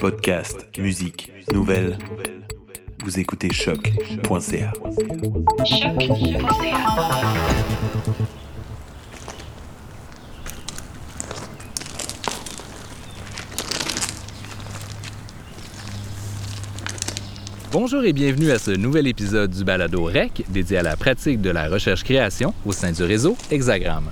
Podcast, musique, nouvelles. Vous écoutez choc.ca. Bonjour et bienvenue à ce nouvel épisode du Balado REC dédié à la pratique de la recherche-création au sein du réseau Hexagramme.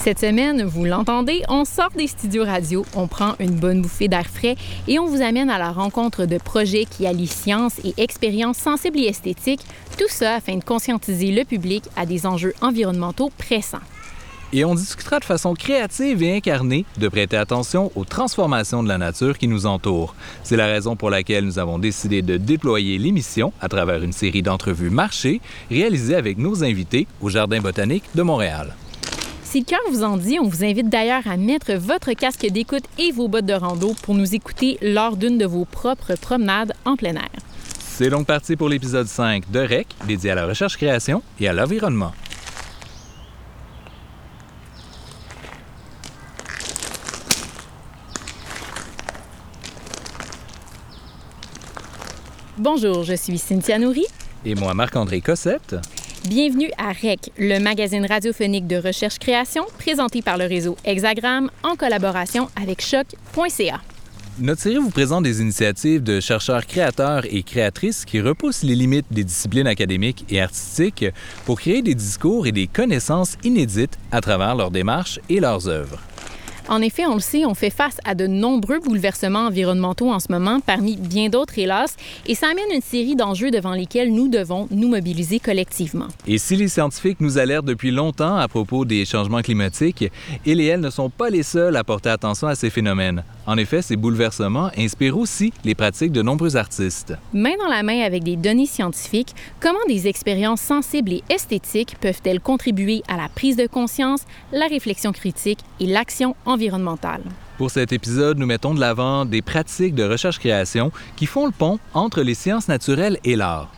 Cette semaine, vous l'entendez, on sort des studios radio, on prend une bonne bouffée d'air frais et on vous amène à la rencontre de projets qui allient science et expériences sensibles et esthétiques, tout ça afin de conscientiser le public à des enjeux environnementaux pressants. Et on discutera de façon créative et incarnée de prêter attention aux transformations de la nature qui nous entoure. C'est la raison pour laquelle nous avons décidé de déployer l'émission à travers une série d'entrevues marchées réalisées avec nos invités au Jardin botanique de Montréal. Si le cœur vous en dit, on vous invite d'ailleurs à mettre votre casque d'écoute et vos bottes de rando pour nous écouter lors d'une de vos propres promenades en plein air. C'est donc parti pour l'épisode 5 de REC, dédié à la recherche-création et à l'environnement. Bonjour, je suis Cynthia Nourry. Et moi, Marc-André Cossette. Bienvenue à REC, le magazine radiophonique de recherche-création présenté par le réseau Hexagramme en collaboration avec choc.ca. Notre série vous présente des initiatives de chercheurs créateurs et créatrices qui repoussent les limites des disciplines académiques et artistiques pour créer des discours et des connaissances inédites à travers leurs démarches et leurs œuvres. En effet, on le sait, on fait face à de nombreux bouleversements environnementaux en ce moment, parmi bien d'autres hélas, et ça amène une série d'enjeux devant lesquels nous devons nous mobiliser collectivement. Et si les scientifiques nous alertent depuis longtemps à propos des changements climatiques, ils et elles ne sont pas les seuls à porter attention à ces phénomènes. En effet, ces bouleversements inspirent aussi les pratiques de nombreux artistes. Main dans la main avec des données scientifiques, comment des expériences sensibles et esthétiques peuvent-elles contribuer à la prise de conscience, la réflexion critique et l'action environnementale? Pour cet épisode, nous mettons de l'avant des pratiques de recherche-création qui font le pont entre les sciences naturelles et l'art.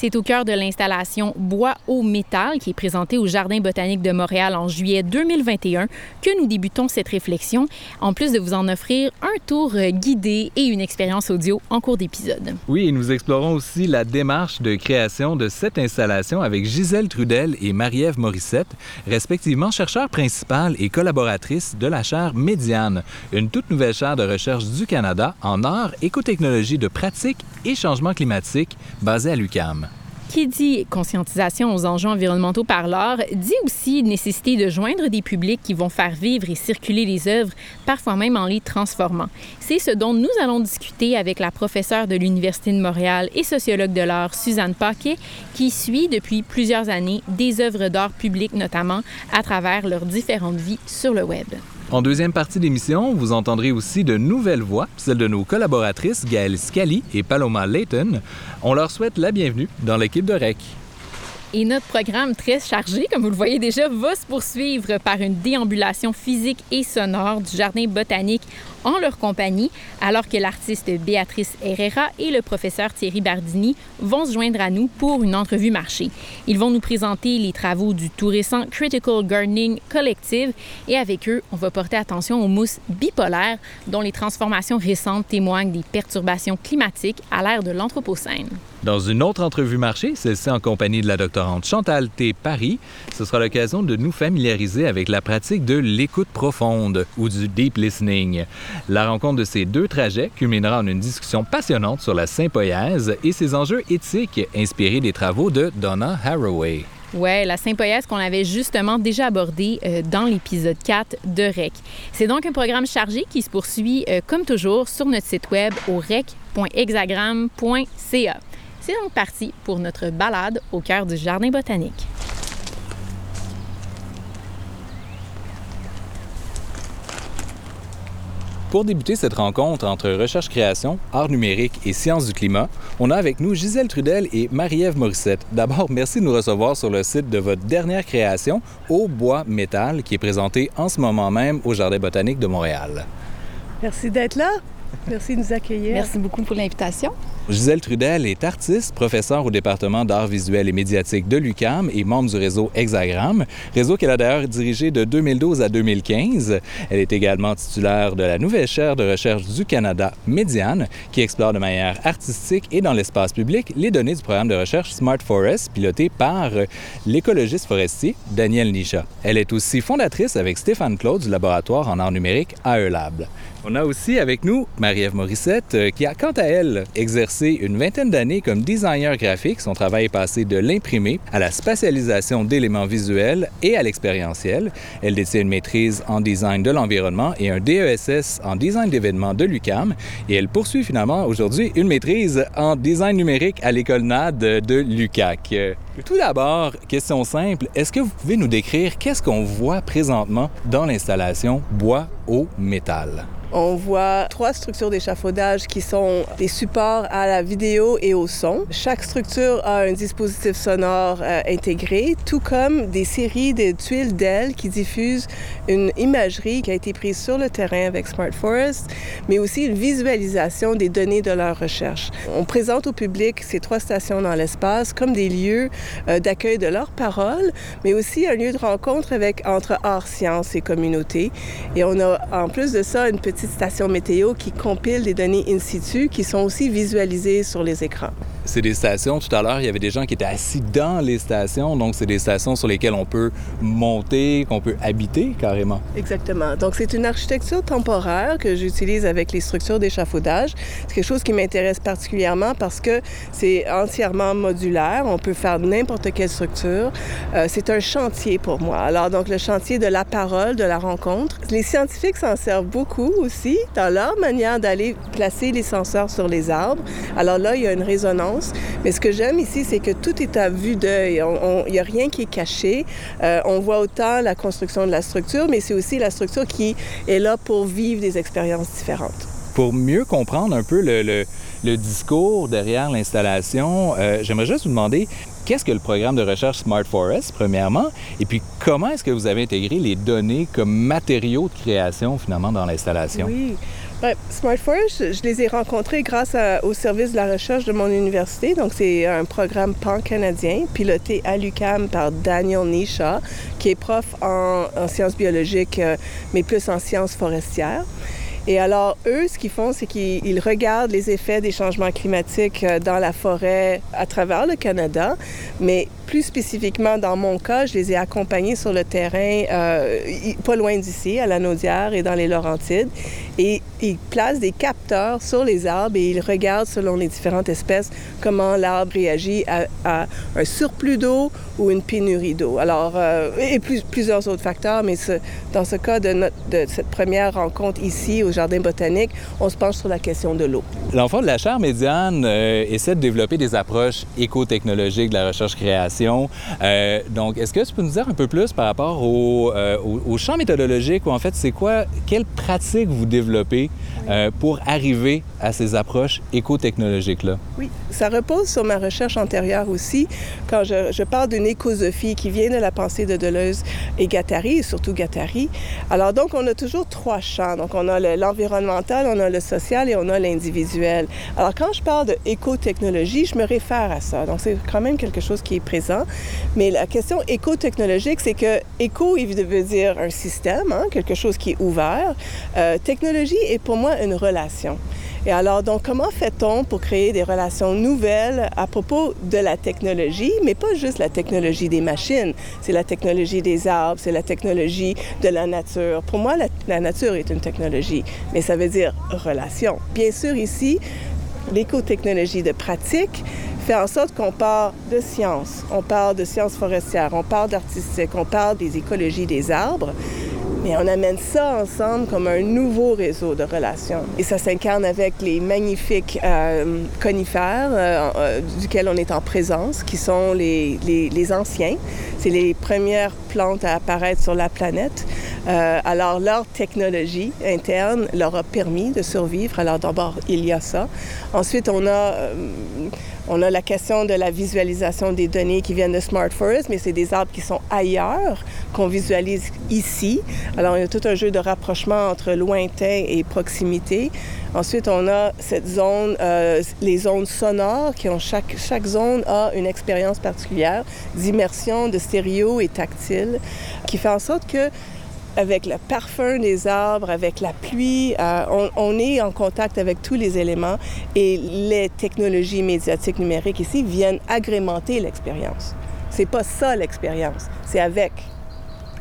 C'est au cœur de l'installation Bois au métal qui est présentée au Jardin botanique de Montréal en juillet 2021 que nous débutons cette réflexion, en plus de vous en offrir un tour guidé et une expérience audio en cours d'épisode. Oui, et nous explorons aussi la démarche de création de cette installation avec Gisèle Trudel et Marie-Ève Morissette, respectivement chercheurs principales et collaboratrices de la chaire Médiane, une toute nouvelle chaire de recherche du Canada en art, écotechnologie de pratique et changement climatique basée à l'UQAM. Qui dit conscientisation aux enjeux environnementaux par l'art dit aussi nécessité de joindre des publics qui vont faire vivre et circuler les œuvres, parfois même en les transformant. C'est ce dont nous allons discuter avec la professeure de l'Université de Montréal et sociologue de l'art Suzanne Paquet, qui suit depuis plusieurs années des œuvres d'art publiques notamment à travers leurs différentes vies sur le web. En deuxième partie d'émission, vous entendrez aussi de nouvelles voix, celles de nos collaboratrices Gaëlle Scali et Paloma Layton. On leur souhaite la bienvenue dans l'équipe de REC. Et notre programme très chargé, comme vous le voyez déjà, va se poursuivre par une déambulation physique et sonore du jardin botanique en leur compagnie, alors que l'artiste Béatrice Herrera et le professeur Thierry Bardini vont se joindre à nous pour une entrevue marché. Ils vont nous présenter les travaux du tout récent Critical Gardening Collective et avec eux, on va porter attention aux mousses bipolaires dont les transformations récentes témoignent des perturbations climatiques à l'ère de l'Anthropocène. Dans une autre entrevue marché, celle-ci en compagnie de la doctorante Chantal T. Paris, ce sera l'occasion de nous familiariser avec la pratique de l'écoute profonde ou du deep listening. La rencontre de ces deux trajets culminera en une discussion passionnante sur la sympoïèse et ses enjeux éthiques inspirés des travaux de Donna Haraway. Ouais, la sympoïèse qu'on avait justement déjà abordé euh, dans l'épisode 4 de REC. C'est donc un programme chargé qui se poursuit euh, comme toujours sur notre site web au rec.hexagramme.ca. C'est donc parti pour notre balade au cœur du jardin botanique. Pour débuter cette rencontre entre recherche-création, art numérique et sciences du climat, on a avec nous Gisèle Trudel et Marie-Ève Morissette. D'abord, merci de nous recevoir sur le site de votre dernière création, Au bois métal, qui est présentée en ce moment même au Jardin botanique de Montréal. Merci d'être là. Merci de nous accueillir. Merci beaucoup pour l'invitation. Gisèle Trudel est artiste, professeure au département d'art visuel et médiatique de l'UCAM et membre du réseau Hexagram, réseau qu'elle a d'ailleurs dirigé de 2012 à 2015. Elle est également titulaire de la nouvelle chaire de recherche du Canada, Médiane, qui explore de manière artistique et dans l'espace public les données du programme de recherche Smart Forest, piloté par l'écologiste forestier Daniel Nisha. Elle est aussi fondatrice avec Stéphane Claude du laboratoire en art numérique AELab. On a aussi avec nous Marie-Ève euh, qui a quant à elle exercé une vingtaine d'années comme designer graphique. Son travail est passé de l'imprimé à la spatialisation d'éléments visuels et à l'expérientiel. Elle détient une maîtrise en design de l'environnement et un DESS en design d'événements de l'UCAM. Et elle poursuit finalement aujourd'hui une maîtrise en design numérique à l'école NAD de l'UCAC. Tout d'abord, question simple, est-ce que vous pouvez nous décrire qu'est-ce qu'on voit présentement dans l'installation bois au métal? On voit trois structures d'échafaudage qui sont des supports à la vidéo et au son. Chaque structure a un dispositif sonore euh, intégré, tout comme des séries de tuiles d'ailes qui diffusent une imagerie qui a été prise sur le terrain avec Smart Forest, mais aussi une visualisation des données de leur recherche. On présente au public ces trois stations dans l'espace comme des lieux euh, d'accueil de leurs paroles, mais aussi un lieu de rencontre avec, entre art, sciences et communauté. Et on a en plus de ça une petite station météo qui compile des données in situ qui sont aussi visualisées sur les écrans. C'est des stations, tout à l'heure, il y avait des gens qui étaient assis dans les stations, donc c'est des stations sur lesquelles on peut monter, qu'on peut habiter carrément. Exactement. Donc c'est une architecture temporaire que j'utilise avec les structures d'échafaudage. C'est quelque chose qui m'intéresse particulièrement parce que c'est entièrement modulaire. On peut faire n'importe quelle structure. Euh, c'est un chantier pour moi. Alors donc le chantier de la parole, de la rencontre. Les scientifiques s'en servent beaucoup aussi dans leur manière d'aller placer les senseurs sur les arbres. Alors là, il y a une résonance. Mais ce que j'aime ici, c'est que tout est à vue d'œil. Il n'y a rien qui est caché. Euh, on voit autant la construction de la structure, mais c'est aussi la structure qui est là pour vivre des expériences différentes. Pour mieux comprendre un peu le, le, le discours derrière l'installation, euh, j'aimerais juste vous demander qu'est-ce que le programme de recherche Smart Forest, premièrement, et puis comment est-ce que vous avez intégré les données comme matériaux de création, finalement, dans l'installation? Oui. Ben, Smart Forest, je les ai rencontrés grâce au service de la recherche de mon université. Donc, c'est un programme pan-canadien piloté à l'UCAM par Daniel Nisha, qui est prof en, en sciences biologiques, euh, mais plus en sciences forestières. Et alors, eux, ce qu'ils font, c'est qu'ils regardent les effets des changements climatiques euh, dans la forêt à travers le Canada, mais plus spécifiquement, dans mon cas, je les ai accompagnés sur le terrain, euh, pas loin d'ici, à la Naudière et dans les Laurentides. Et ils placent des capteurs sur les arbres et ils regardent, selon les différentes espèces, comment l'arbre réagit à, un surplus d'eau ou une pénurie d'eau. Alors, euh, et plus, plusieurs autres facteurs, mais dans ce cas de, de cette première rencontre ici au Jardin botanique, on se penche sur la question de l'eau. L'enfant de la chaire médiane euh, essaie de développer des approches éco-technologiques de la recherche-création. Euh, donc, est-ce que tu peux nous dire un peu plus par rapport au, euh, au, au champ méthodologique ou en fait, c'est quoi, quelles pratiques vous développez pour arriver à ces approches éco-technologiques-là? Oui, ça repose sur ma recherche antérieure aussi. Quand je, je parle d'une écosophie qui vient de la pensée de Deleuze et Guattari, et surtout Guattari. Alors donc, on a toujours trois champs. Donc, on a l'environnemental, on a le social et on a l'individuel. Alors, quand je parle de éco-technologie, je me réfère à ça. Donc, c'est quand même quelque chose qui est présent. Mais la question éco-technologique, c'est que éco, il veut dire un système, hein, quelque chose qui est ouvert. Euh, technologie est pour moi une relation. Et alors, donc, comment fait-on pour créer des relations nouvelles à propos de la technologie, mais pas juste la technologie des machines, c'est la technologie des arbres, c'est la technologie de la nature. Pour moi, la, nature est une technologie, mais ça veut dire relation. Bien sûr, ici, l'écotechnologie de pratique fait en sorte qu'on parle de science, on parle de sciences forestières, on parle d'artistique, on parle des écologies des arbres, mais on amène ça ensemble comme un nouveau réseau de relations. Et ça s'incarne avec les magnifiques euh, conifères euh, euh, duquel on est en présence, qui sont les, les, les anciens. C'est les premières plantes à apparaître sur la planète. Euh, alors, leur technologie interne leur a permis de survivre. Alors, d'abord, il y a ça. Ensuite, on a... Euh, on a la question de la visualisation des données qui viennent de Smart Forest, mais c'est des arbres qui sont ailleurs, qu'on visualise ici. Alors, il y a tout un jeu de rapprochement entre lointain et proximité. Ensuite, on a cette zone, euh, les zones sonores, qui ont chaque, chaque zone a une expérience particulière d'immersion, de stéréo et tactile, qui fait en sorte que avec le parfum des arbres, avec la pluie, euh, on, on, est en contact avec tous les éléments et les technologies médiatiques numériques ici viennent agrémenter l'expérience. C'est pas ça l'expérience, c'est avec.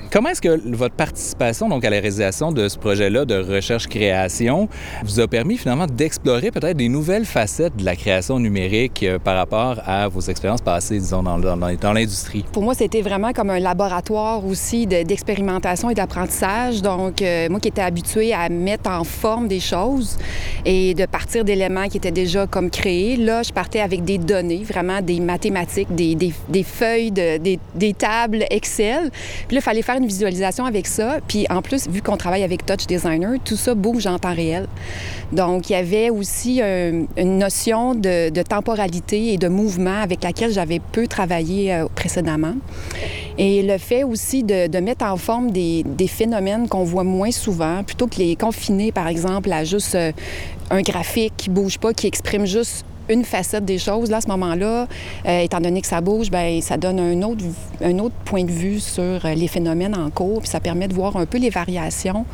Comment est-ce que votre participation donc à la réalisation de ce projet-là de recherche-création vous a permis finalement d'explorer peut-être des nouvelles facettes de la création numérique euh, par rapport à vos expériences passées, disons, dans, l'industrie? Pour moi, c'était vraiment comme un laboratoire aussi d'expérimentation et d'apprentissage. Donc, euh, moi qui étais habituée à mettre en forme des choses et de partir d'éléments qui étaient déjà comme créés, là, je partais avec des données, vraiment des mathématiques, des, feuilles, de, des, des tables Excel. Puis là, il fallait faire une visualisation avec ça. Puis en plus, vu qu'on travaille avec Touch Designer, tout ça bouge en temps réel. Donc, il y avait aussi euh, une notion de, temporalité et de mouvement avec laquelle j'avais peu travaillé euh, précédemment. Et le fait aussi de, mettre en forme des, des phénomènes qu'on voit moins souvent, plutôt que les confiner, par exemple, à juste euh, un graphique qui bouge pas, qui exprime juste une facette des choses. Là, à ce moment-là, euh, étant donné que ça bouge, bien, ça donne un autre, un autre point de vue sur les phénomènes en cours, puis ça permet de voir un peu les variations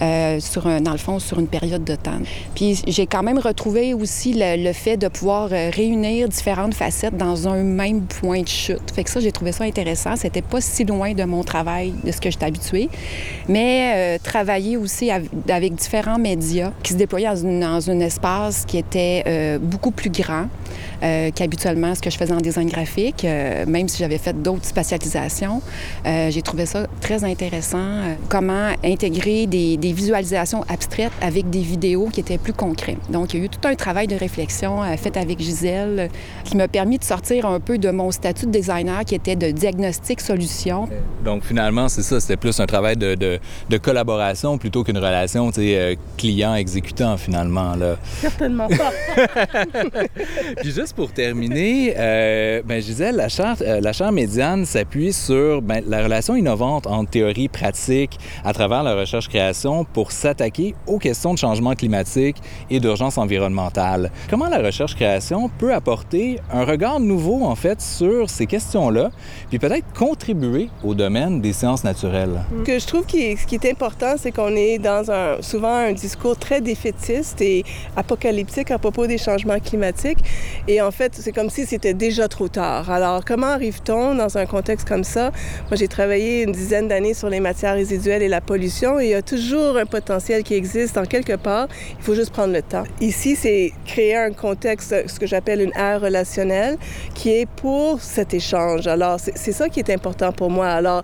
euh, sur un, dans le fond, sur une période de temps. Puis j'ai quand même retrouvé aussi le, fait de pouvoir euh, réunir différentes facettes dans un même point de chute. Fait que ça, j'ai trouvé ça intéressant. C'était pas si loin de mon travail, de ce que j'étais habituée. Mais euh, travailler aussi avec, différents médias qui se déployaient dans, dans un espace qui était beaucoup plus grand qu'habituellement ce que je faisais en design graphique, même si j'avais fait d'autres spatialisations. J'ai trouvé ça très intéressant. comment intégrer des, visualisations abstraites avec des vidéos qui étaient plus concrètes. Donc, il y a eu tout un travail de réflexion fait avec Gisèle qui m'a permis de sortir un peu de mon statut de designer qui était de diagnostic solution. Donc, finalement, c'est ça, c'était plus un travail de, de, de collaboration plutôt qu'une relation client-exécutant, finalement. Là. Certainement pas. Puis juste pour terminer, euh, ben, disais, la charte, euh, la charte médiane s'appuie sur ben, la relation innovante entre théorie et pratique à travers la recherche-création pour s'attaquer aux questions de changement climatique et d'urgence environnementale. Comment la recherche-création peut apporter un regard nouveau, en fait, sur ces questions-là, puis peut-être contribuer au domaine des sciences naturelles? Ce que je trouve qui ce qui est important, c'est qu'on est dans un, souvent un discours très défaitiste et apocalyptique à propos des changements climatiques. Et en fait, c'est comme si c'était déjà trop tard. Alors, comment arrive-t-on dans un contexte comme ça? Moi, j'ai travaillé une dizaine d'années sur les matières résiduelles et la pollution et il y a toujours un potentiel qui existe en quelque part. Il faut juste prendre le temps. Ici, c'est créer un contexte, ce que j'appelle une ère relationnelle, qui est pour cet échange. Alors, c'est ça qui est important pour moi. Alors,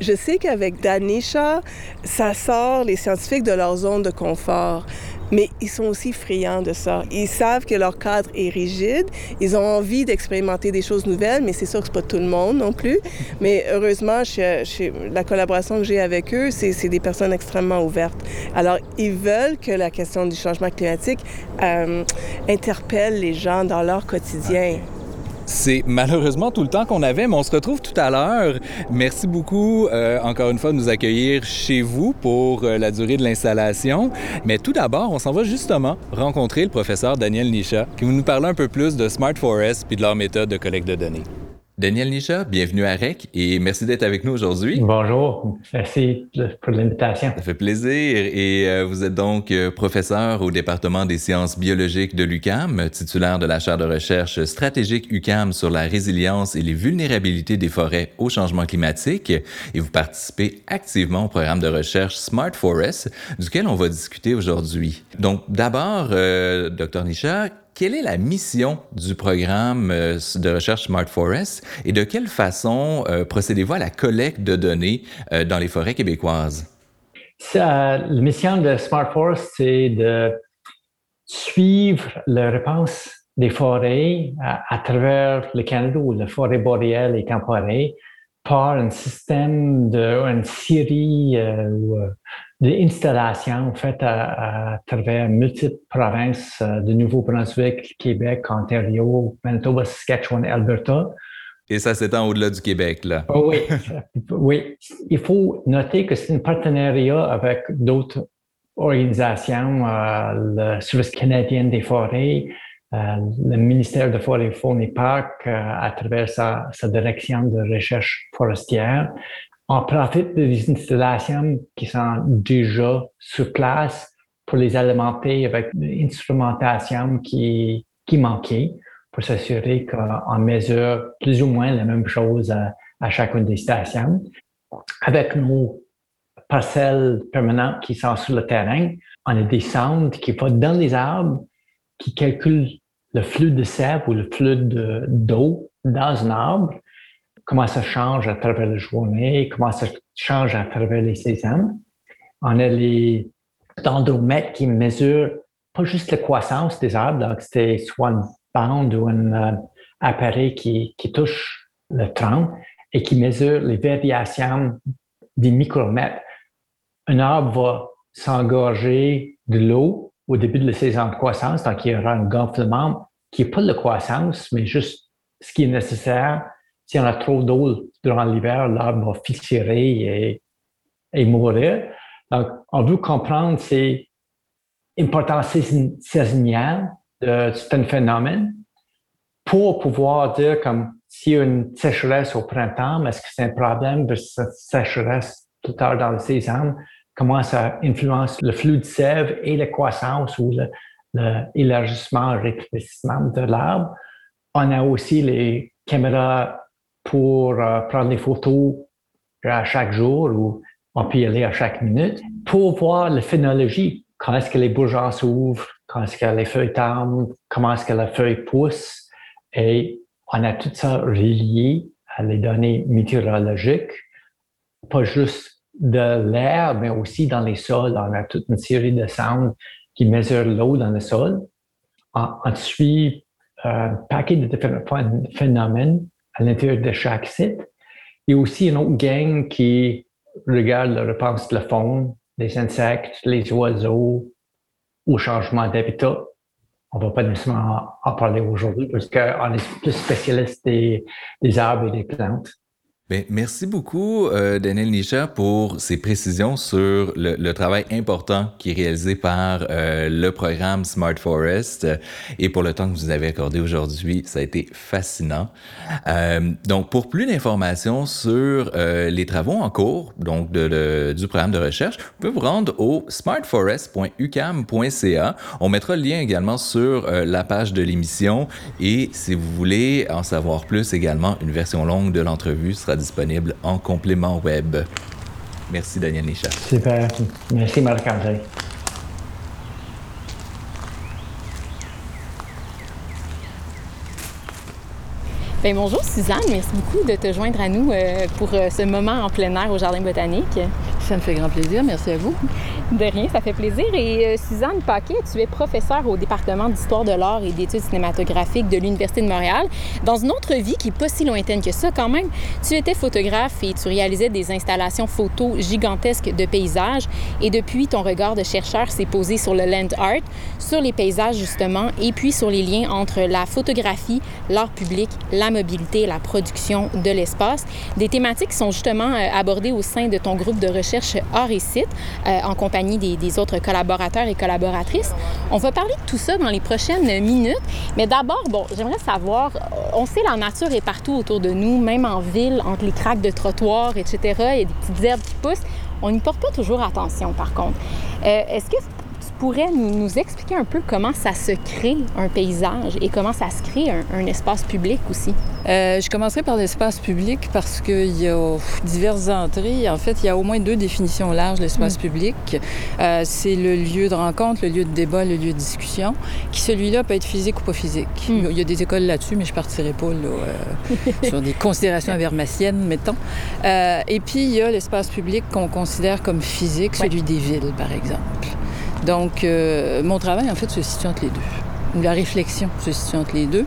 je sais qu'avec Danisha, ça sort les scientifiques de leur zone de confort mais ils sont aussi friands de ça. Ils savent que leur cadre est rigide, ils ont envie d'expérimenter des choses nouvelles, mais c'est sûr que c'est pas tout le monde non plus. Mais heureusement, chez, chez la collaboration que j'ai avec eux, c'est des personnes extrêmement ouvertes. Alors, ils veulent que la question du changement climatique euh, interpelle les gens dans leur quotidien. C'est malheureusement tout le temps qu'on avait, mais on se retrouve tout à l'heure. Merci beaucoup euh, encore une fois de nous accueillir chez vous pour euh, la durée de l'installation. Mais tout d'abord, on s'en va justement rencontrer le professeur Daniel Nisha qui va nous parler un peu plus de Smart Forest puis de leur méthode de collecte de données. Daniel Nisha, bienvenue à REC et merci d'être avec nous aujourd'hui. Bonjour, merci pour l'invitation. Ça fait plaisir et euh, vous êtes donc euh, professeur au département des sciences biologiques de l'UCAM, titulaire de la chaire de recherche stratégique UCAM sur la résilience et les vulnérabilités des forêts au changement climatique et vous participez activement au programme de recherche Smart Forest duquel on va discuter aujourd'hui. Donc d'abord, euh, Dr Nisha, quelle est la mission du programme euh, de recherche Smart Forest et de quelle façon euh, procédez-vous à la collecte de données euh, dans les forêts québécoises? La mission de Smart Forest, c'est de suivre la réponse des forêts à, travers le Canada ou la forêt boréale et temporelle par un système de une série d'installations faites à, à, travers multiples provinces euh, de Nouveau-Brunswick, Québec, Ontario, Manitoba, Saskatchewan, Alberta. Et ça s'étend au-delà du Québec, là. Oh oui, oui. Il faut noter que c'est un partenariat avec d'autres organisations, le Service canadien des forêts, le ministère de Forêts, Faune et Parcs, à travers sa, sa, direction de recherche forestière, on profite des installations qui sont déjà sur place pour les alimenter avec une instrumentation qui, qui manquait pour s'assurer qu'on mesure plus ou moins la même chose à, à chacune des stations. Avec nos parcelles permanentes qui sont sur le terrain, on a des sondes qui vont dans les arbres, qui calculent le flux de sève ou le flux d'eau dans un arbre, comment ça change à travers la journée, comment ça change à travers les saisons? On a les dendromètres qui mesurent pas juste la croissance des arbres, donc c'est soit une bande ou un euh, appareil qui, qui touche le tronc et qui mesure les variations des micromètres. Un arbre va s'engorger de l'eau au début de la saison de croissance, donc il y aura un gonflement qui n'est pas de croissance, mais juste ce qui est nécessaire. Si on a trop d'eau durant l'hiver, l'arbre va fissurer et, mourir. Donc, on veut comprendre ces importances saisonnières de certains phénomènes pour pouvoir dire comme s'il y a une sécheresse au printemps, est-ce que c'est un problème de cette sécheresse plus tard dans la saison? Comment ça influence le flux de sève et la croissance ou l'élargissement, le, rétrécissement de l'arbre? On a aussi les caméras pour euh, prendre des photos à chaque jour ou on peut y aller à chaque minute pour voir la phénologie. Quand est-ce que les bourgeons s'ouvrent, quand est-ce que les feuilles tombent, comment est-ce que la feuille pousse? Et on a tout ça relié à les données météorologiques, pas juste de l'air, mais aussi dans les sols. On a toute une série de sondes qui mesurent l'eau dans le sol. On, suit un paquet de différents phénomènes à l'intérieur de chaque site. Il y a aussi une autre gang qui regarde la réponse de la faune, les insectes, les oiseaux, au changement d'habitat. On ne va pas nécessairement en parler aujourd'hui parce qu'on est plus spécialiste des, des arbres et des plantes. Bien, merci beaucoup, euh, Daniel Nisha, pour ces précisions sur le, travail important qui est réalisé par euh, le programme Smart Forest et pour le temps que vous avez accordé aujourd'hui. Ça a été fascinant. Euh, donc, pour plus d'informations sur euh, les travaux en cours donc du programme de recherche, vous pouvez vous rendre au smartforest.ucam.ca. On mettra le lien également sur euh, la page de l'émission et si vous voulez en savoir plus également, une version longue de l'entrevue sera disponible en complément web. Merci Daniel Nisha. Super. Merci Marc-André. Bien, bonjour Suzanne, merci beaucoup de te joindre à nous euh, pour euh, ce moment en plein air au Jardin botanique. Ça me fait grand plaisir, merci à vous. De rien, ça fait plaisir. Et euh, Suzanne Paquet, tu es professeure au département d'histoire de l'art et d'études cinématographiques de l'Université de Montréal. Dans une autre vie qui n'est pas si lointaine que ça quand même, tu étais photographe et tu réalisais des installations photos gigantesques de paysages. Et depuis, ton regard de chercheur s'est posé sur le land art, sur les paysages justement, et puis sur les liens entre la photographie, l'art public, la mobilité la production de l'espace. Des thématiques qui sont justement euh, abordées au sein de ton groupe de recherche Art et Site euh, en compagnie des, des, autres collaborateurs et collaboratrices. On va parler de tout ça dans les prochaines minutes. Mais d'abord, bon, j'aimerais savoir, on sait la nature est partout autour de nous, même en ville, entre les craques de trottoirs, etc. Il y a des petites herbes qui poussent. On n'y porte pas toujours attention, par contre. Euh, Est-ce que pourrais nous, nous, expliquer un peu comment ça se crée un paysage et comment ça se crée un, un espace public aussi? Euh, je commencerai par l'espace public parce qu'il y a diverses entrées. En fait, il y a au moins deux définitions larges de l'espace mmh. public. Euh, c'est le lieu de rencontre, le lieu de débat, le lieu de discussion, qui celui-là peut être physique ou pas physique. Mmh. Il y a des écoles là-dessus, mais je partirai pas là, euh, sur des considérations avermaciennes, mettons. Et puis, il y a l'espace public qu'on considère comme physique, celui ouais. des villes, par exemple. Donc, euh, mon travail, en fait, se situe entre les deux. Ou la réflexion se situe entre les deux.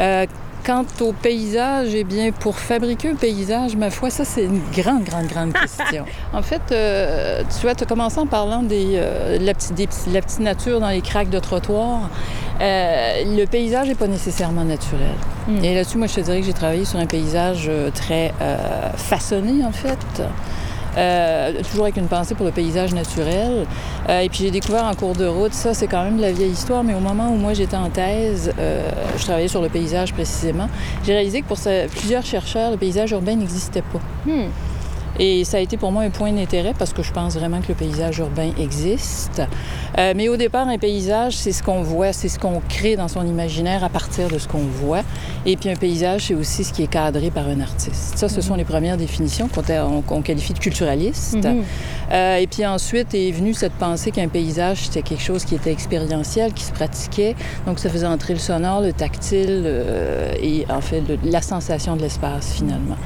Euh, quant au paysage, eh bien, pour fabriquer un paysage, ma foi, ça, c'est une grande, grande, grande question. en fait, euh, tu vois, tu as commencé en parlant des, euh, la, petite, des, la petite nature dans les craques de trottoir. Euh, le paysage n'est pas nécessairement naturel. Mm. Et là-dessus, moi, je te dirais que j'ai travaillé sur un paysage très façonné, en fait. Euh, toujours avec une pensée pour le paysage naturel. Euh, et puis j'ai découvert en cours de route, ça c'est quand même de la vieille histoire, mais au moment où moi j'étais en thèse, euh, je travaillais sur le paysage précisément, j'ai réalisé que pour plusieurs chercheurs, le paysage urbain n'existait pas. Hmm. Et ça a été pour moi un point d'intérêt parce que je pense vraiment que le paysage urbain existe. Euh, mais au départ, un paysage, c'est ce qu'on voit, c'est ce qu'on crée dans son imaginaire à partir de ce qu'on voit. Et puis un paysage, c'est aussi ce qui est cadré par un artiste. Ça, ce sont les premières définitions qu'on on- qu'on qualifie de culturaliste. Mhm. Euh, et puis ensuite est venue cette pensée qu'un paysage, c'était quelque chose qui était expérientiel, qui se pratiquait. Donc ça faisait entrer le sonore, le tactile euh, et en fait le- la sensation de l'espace finalement.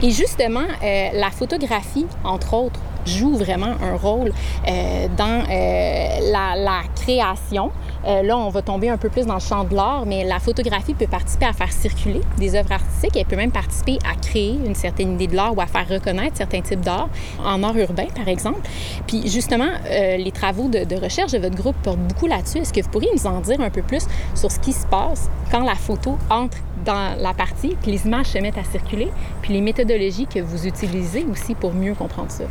Et justement, euh, la photographie, entre autres, joue vraiment un rôle euh, dans euh, la, création. Là, on va tomber un peu plus dans le champ de l'art, mais la photographie peut participer à faire circuler des œuvres artistiques. Elle peut même participer à créer une certaine idée de l'art ou à faire reconnaître certains types d'art, en art urbain, par exemple. Puis justement, les travaux de, de recherche de votre groupe portent beaucoup là-dessus. Est-ce que vous pourriez nous en dire un peu plus sur ce qui se passe quand la photo entre dans la partie, que les images se mettent à circuler, puis les méthodologies que vous utilisez aussi pour mieux comprendre ça?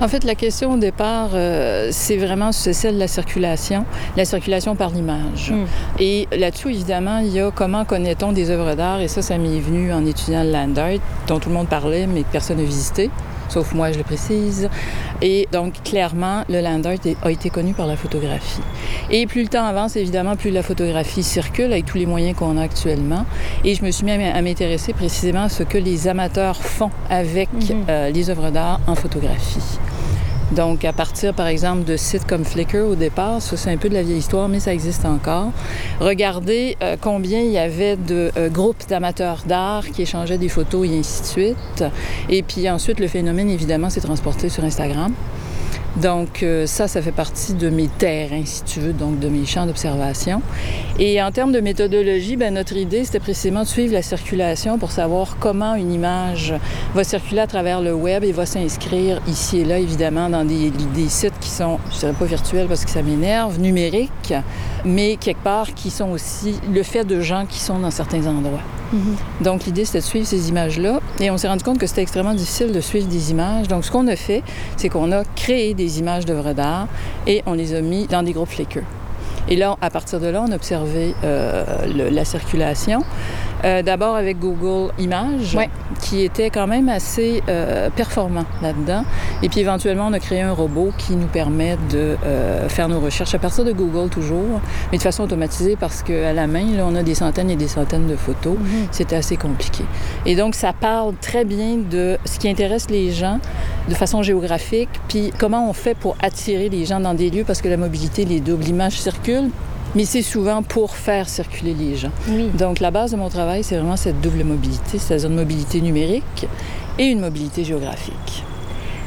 En fait, la question au départ, euh, c'est vraiment celle de la circulation, la circulation par l'image. Mm. Et là-dessus, évidemment, il y a comment connaît-on des œuvres d'art, et ça, ça m'est venu en étudiant le land art, dont tout le monde parlait, mais que personne n'a visité. Sauf moi, je le précise. Et donc, clairement, le land art est- a été connu par la photographie. Et plus le temps avance, évidemment, plus la photographie circule avec tous les moyens qu'on a actuellement. Et je me suis mis à m'intéresser précisément à ce que les amateurs font avec Mhm. euh, les œuvres d'art en photographie. Donc, à partir, par exemple, de sites comme Flickr au départ, ça c'est un peu de la vieille histoire, mais ça existe encore. Regardez euh, combien il y avait de euh, groupes d'amateurs d'art qui échangeaient des photos et ainsi de suite. Et puis ensuite, le phénomène, évidemment, s'est transporté sur Instagram. Donc euh, ça, ça fait partie de mes terrains, si tu veux, donc de mes champs d'observation. Et en termes de méthodologie, ben, notre idée, c'était précisément de suivre la circulation pour savoir comment une image va circuler à travers le web et va s'inscrire ici et là, évidemment, dans des, des sites qui sont, je dirais pas virtuels parce que ça m'énerve, numériques, mais quelque part qui sont aussi le fait de gens qui sont dans certains endroits. Donc l'idée, c'était de suivre ces images-là. Et on s'est rendu compte que c'était extrêmement difficile de suivre des images. Donc ce qu'on a fait, c'est qu'on a créé des images d'œuvres d'art et on les a mis dans des groupes Flickr. Et là, à partir de là, on a observé euh, la circulation. Euh, D'abord avec Google Images, Ouais. qui était quand même assez euh, performant là-dedans. Et puis éventuellement, on a créé un robot qui nous permet de euh, faire nos recherches à partir de Google toujours, mais de façon automatisée parce qu'à la main, là, on a des centaines et des centaines de photos. C'était assez compliqué. Et donc, ça parle très bien de ce qui intéresse les gens de façon géographique, puis comment on fait pour attirer les gens dans des lieux parce que la mobilité, les doubles images circulent, mais c'est souvent pour faire circuler les gens. Oui. Donc, la base de mon travail, c'est vraiment cette double mobilité, c'est-à-dire une mobilité numérique et une mobilité géographique.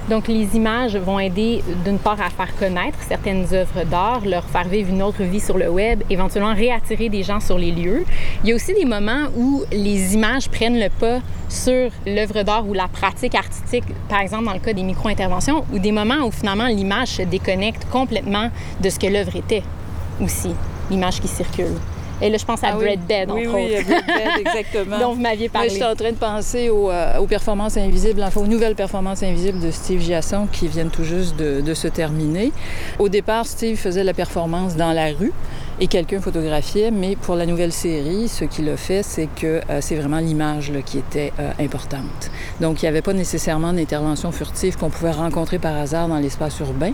Donc, les images vont aider d'une part à faire connaître certaines œuvres d'art, leur faire vivre une autre vie sur le web, éventuellement réattirer des gens sur les lieux. Il y a aussi des moments où les images prennent le pas sur l'œuvre d'art ou la pratique artistique, par exemple dans le cas des micro-interventions, ou des moments où finalement l'image se déconnecte complètement de ce que l'œuvre était aussi, l'image qui circule. Et là, je pense à Ah oui. Bread Bed, entre oui, oui, autres, Bread Bed, exactement. dont vous m'aviez parlé. j'étais en train de penser aux, euh, aux performances invisibles, enfin aux nouvelles performances invisibles de Steve Giasson qui viennent tout juste de, de se terminer. Au départ, Steve faisait la performance dans la rue et quelqu'un photographiait, mais pour la nouvelle série, ce qu'il a fait, c'est que euh, c'est vraiment l'image qui était euh, importante. Donc, il n'y avait pas nécessairement d'intervention furtive qu'on pouvait rencontrer par hasard dans l'espace urbain,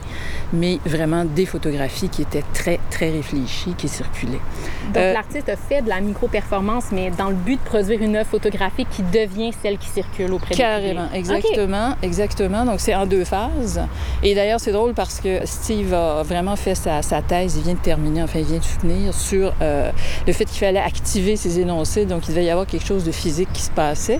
mais vraiment des photographies qui étaient très, très réfléchies, qui circulaient. Donc, Euh, l'artiste a fait de la micro-performance, mais dans le but de produire une œuvre photographique qui devient celle qui circule auprès du Carrément, public. exactement, exactement. Donc c'est en deux phases. Et d'ailleurs, c'est drôle parce que Steve a vraiment fait sa, sa thèse, il vient de terminer, enfin il vient de sur euh, le fait qu'il fallait activer ses énoncés. Donc il devait y avoir quelque chose de physique qui se passait.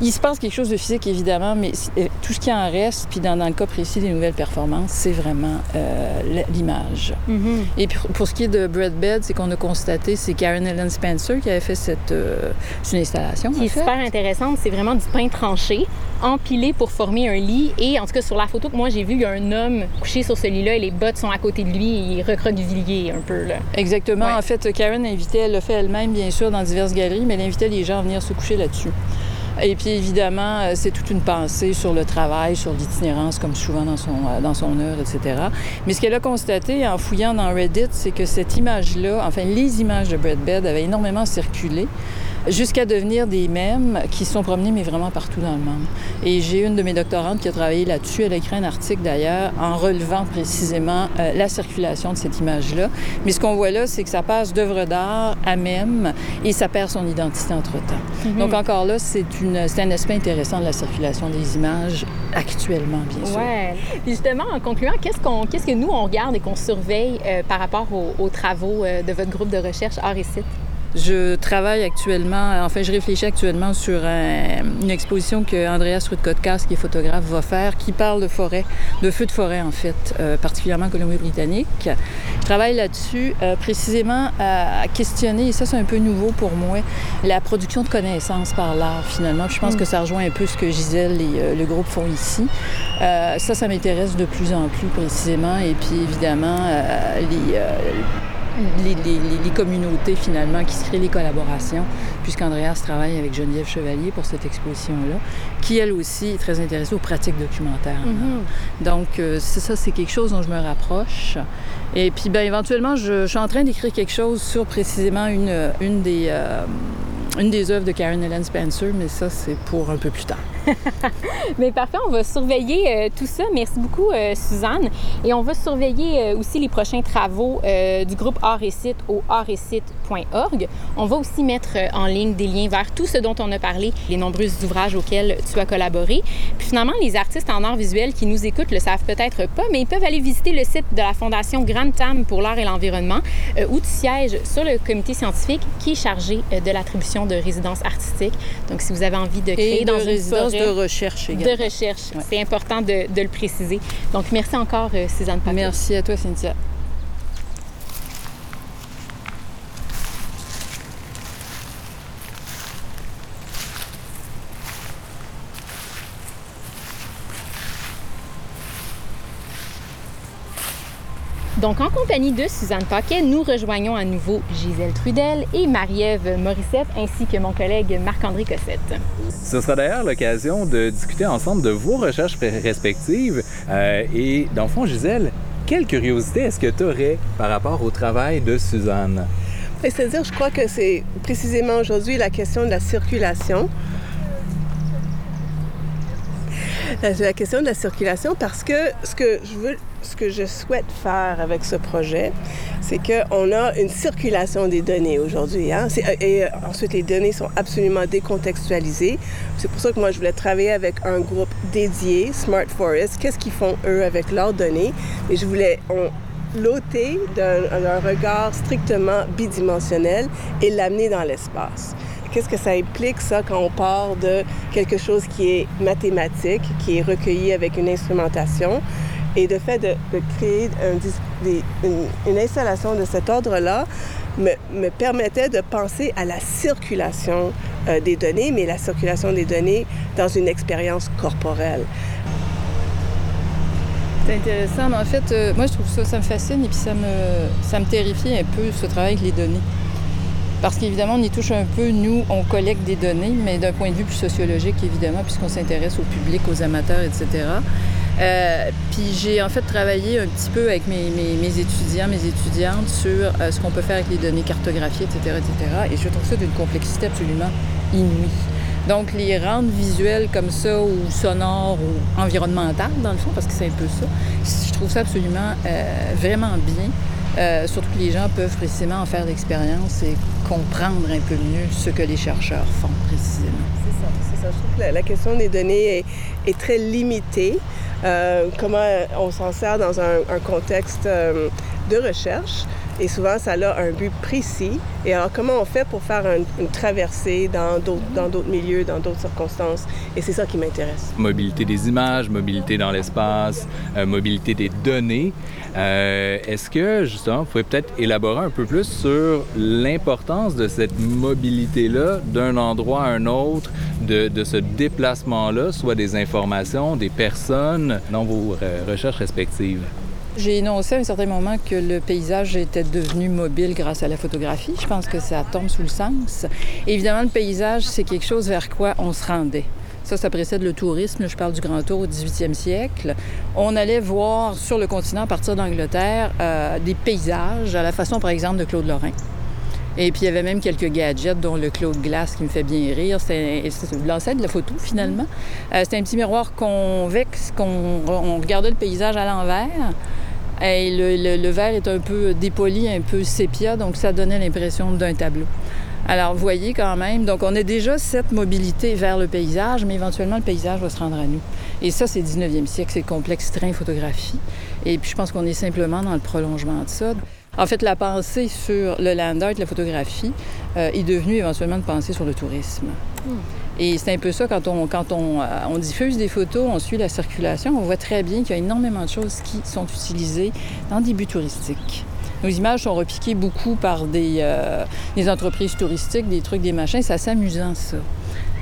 Il se passe quelque chose de physique évidemment, mais euh, tout ce qui en reste, puis dans, dans le cas précis des nouvelles performances, c'est vraiment euh, l'image. Mhm. Et puis, pour ce qui est de Bread Bed, c'est qu'on a constaté, c'est Karen Ellen Spencer qui avait fait cette euh, une installation. Qui en est fait. super intéressante, c'est vraiment du pain tranché, empilé pour former un lit. Et en tout cas, sur la photo que moi j'ai vue, il y a un homme couché sur ce lit-là et les bottes sont à côté de lui et il recroquevillé un peu. Là. Exactement. Ouais. En fait, Karen invitait, elle l'a fait elle-même, bien sûr, dans diverses galeries, mais elle invitait les gens à venir se coucher là-dessus. Et puis évidemment, euh, c'est toute une pensée sur le travail, sur l'itinérance, comme souvent dans son, euh, dans son œuvre, etc. Mais ce qu'elle a constaté en fouillant dans Reddit, c'est que cette image-là, enfin les images de Brad Bed avaient énormément circulé jusqu'à devenir des mèmes qui sont promenés, mais vraiment partout dans le monde. Et j'ai une de mes doctorantes qui a travaillé là-dessus. Elle a écrit un article d'ailleurs en relevant précisément euh, la circulation de cette image-là. Mais ce qu'on voit là, c'est que ça passe d'œuvre d'art à mème et ça perd son identité entre-temps. Mhm. Donc encore là, c'est un aspect intéressant de la circulation des images actuellement, bien sûr. Ouais. Puis justement, en concluant, qu'est-ce, qu'on, qu'est-ce que nous, on regarde et qu'on surveille euh, par rapport aux, aux travaux euh, de votre groupe de recherche Art et Site? Je travaille actuellement, enfin, je réfléchis actuellement sur un- une exposition que Andreas Rudkotkas, qui est photographe, va faire, qui parle de forêt, de feux de forêt, en fait, euh, particulièrement en Colombie-Britannique. Je travaille là-dessus, euh, précisément à questionner, et ça, c'est un peu nouveau pour moi, la production de connaissances par l'art, finalement. Puis je pense que ça rejoint un peu ce que Gisèle et euh, le groupe font ici. Euh, ça, ça m'intéresse de plus en plus, précisément. Et puis, évidemment, euh, les... les, les- les- les communautés finalement qui se créent les collaborations, puisqu'Andreas travaille avec Geneviève Chevalier pour cette exposition-là, qui elle aussi est très intéressée aux pratiques documentaires. Donc euh, c'est ça, c'est quelque chose dont je me rapproche. Et puis ben, éventuellement, je, je suis en train d'écrire quelque chose sur précisément une, une des... euh, une des œuvres de Karen Helen Spencer, mais ça, c'est pour un peu plus tard. Mais parfait, on va surveiller euh, tout ça. Merci beaucoup, euh, Suzanne. Et on va surveiller euh, aussi les prochains travaux du groupe Art et Site au artetsite.org. On va aussi mettre en ligne des liens vers tout ce dont on a parlé, les nombreux ouvrages auxquels tu as collaboré. Puis finalement, les artistes en art visuel qui nous écoutent le savent peut-être pas, mais ils peuvent aller visiter le site de la Fondation Grande Tam pour l'art et l'environnement, où tu sièges sur le comité scientifique qui est chargé de l'attribution de résidences artistiques. Donc, si vous avez envie de créer Et dans de une résidence de recherche également. de recherche. Ouais. C'est important de, de le préciser. Donc, merci encore, euh, Suzanne Paquet. Merci à toi, Cynthia. Donc, en compagnie de Suzanne Paquet, nous rejoignons à nouveau Gisèle Trudel et Marie-Ève Morissette, ainsi que mon collègue Marc-André Cossette. Ce sera d'ailleurs l'occasion de discuter ensemble de vos recherches respectives. Euh, et dans le fond, Gisèle, quelle curiosité est-ce que tu aurais par rapport au travail de Suzanne? Et C'est-à-dire, je crois que c'est précisément aujourd'hui la question de la circulation. La, la question de la circulation parce que ce que je veux, ce que je souhaite faire avec ce projet, c'est qu'on a une circulation des données aujourd'hui. Hein? Et euh, ensuite, les données sont absolument décontextualisées. C'est pour ça que moi, je voulais travailler avec un groupe dédié, Smart Forest. Qu'est-ce qu'ils font, eux, avec leurs données? Et je voulais... l'ôter d'un regard strictement bidimensionnel et l'amener dans l'espace. Qu'est-ce que ça implique, ça, quand on part de quelque chose qui est mathématique, qui est recueilli avec une instrumentation, et de fait de, créer une, installation de cet ordre-là me, me permettait de penser à la circulation euh, des données, mais la circulation des données dans une expérience corporelle. C'est intéressant. Mais en fait, euh, moi, je trouve ça, ça me fascine et puis ça me, ça me terrifie un peu, ce travail avec les données. Parce qu'évidemment, on y touche un peu, nous, on collecte des données, mais d'un point de vue plus sociologique, évidemment, puisqu'on s'intéresse au public, aux amateurs, etc. Euh, puis j'ai en fait travaillé un petit peu avec mes, étudiants, mes étudiantes sur euh, ce qu'on peut faire avec les données cartographiées, etc., etc. Et je trouve ça d'une complexité absolument inouïe. Donc les rendre visuels comme ça, ou sonores, ou environnementales, dans le fond, parce que c'est un peu ça, je trouve ça absolument euh, vraiment bien. Surtout que les gens peuvent précisément en faire l'expérience et comprendre un peu mieux ce que les chercheurs font précisément. C'est ça, c'est ça. Je trouve que la, question des données est très limitée. Euh, comment on s'en sert dans un, contexte euh, de recherche. Et souvent, ça a un but précis. Et alors, comment on fait pour faire un- une traversée dans d'autres, milieux, dans d'autres circonstances? Et c'est ça qui m'intéresse. Mobilité des images, mobilité dans l'espace, euh, mobilité des données. Euh, Est-ce que, justement, vous pouvez peut-être élaborer un peu plus sur l'importance de cette mobilité-là d'un endroit à un autre, de, de ce déplacement-là, soit des informations, des personnes, dans vos euh, recherches respectives? J'ai énoncé à un certain moment que le paysage était devenu mobile grâce à la photographie. Je pense que ça tombe sous le sens. Évidemment, le paysage, c'est quelque chose vers quoi on se rendait. Ça, ça précède le tourisme. Je parle du Grand Tour au 18e siècle. On allait voir sur le continent, à partir d'Angleterre, euh, des paysages à la façon, par exemple, de Claude Lorrain. Et puis, il y avait même quelques gadgets, dont le Claude Glass qui me fait bien rire. C'est l'ancêtre de la photo, finalement. Euh, C'était un petit miroir convexe, qu'on on regardait le paysage à l'envers. Et le, verre est un peu dépoli, un peu sépia, donc ça donnait l'impression d'un tableau. Alors, vous voyez quand même, donc on a déjà cette mobilité vers le paysage, mais éventuellement, le paysage va se rendre à nous. Et ça, c'est 19e siècle, c'est le complexe train-photographie. Et puis, je pense qu'on est simplement dans le prolongement de ça. En fait, la pensée sur le land art, la photographie, euh, est devenue éventuellement de penser sur le tourisme. Mm. Et c'est un peu ça, quand, euh, on, diffuse des photos, on suit la circulation, on voit très bien qu'il y a énormément de choses qui sont utilisées dans des buts touristiques. Nos images sont repiquées beaucoup par des, euh, entreprises touristiques, des trucs, des machins. C'est assez amusant, ça.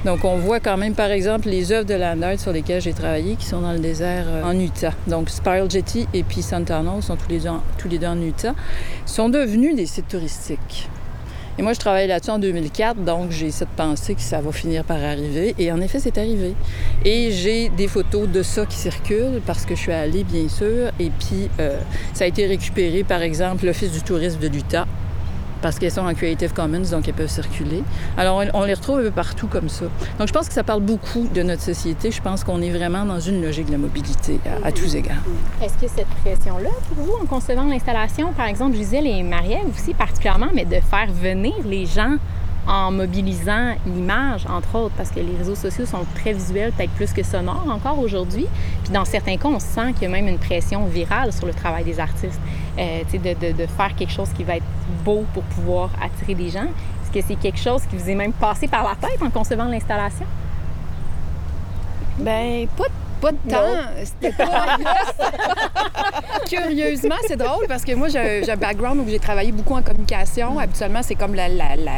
Donc, on voit quand même, par exemple, les œuvres de land art sur lesquelles j'ai travaillé qui sont dans le désert euh, en Utah. Donc, Spiral Jetty et puis Santana sont tous les, deux, tous les deux en Utah, sont devenus des sites touristiques. Et moi, je travaille là-dessus en 2004, donc j'ai cette pensée que ça va finir par arriver. Et en effet, c'est arrivé. Et j'ai des photos de ça qui circulent parce que je suis allée, bien sûr. Et puis, euh, ça a été récupéré, par exemple, l'Office du tourisme de l'Utah parce qu'elles sont en Creative Commons, donc elles peuvent circuler. Alors, on les retrouve un peu partout comme ça. Donc, je pense que ça parle beaucoup de notre société. Je pense qu'on est vraiment dans une logique de la mobilité à, à tous égards. Est-ce que cette pression-là, pour vous, en concevant l'installation, par exemple, je disais les mariages aussi particulièrement, mais de faire venir les gens en mobilisant l'image, entre autres, parce que les réseaux sociaux sont très visuels, peut-être plus que sonores encore aujourd'hui. Puis dans certains cas, on sent qu'il y a même une pression virale sur le travail des artistes, euh, de, de, de, faire quelque chose qui va être beau pour pouvoir attirer des gens. Est-ce que c'est quelque chose qui vous est même passé par la tête en concevant l'installation? Ben pas pas de temps. C'était pas. Curieusement, c'est drôle parce que moi, j'ai un background où j'ai travaillé beaucoup en communication. Habituellement, c'est comme la, la, la,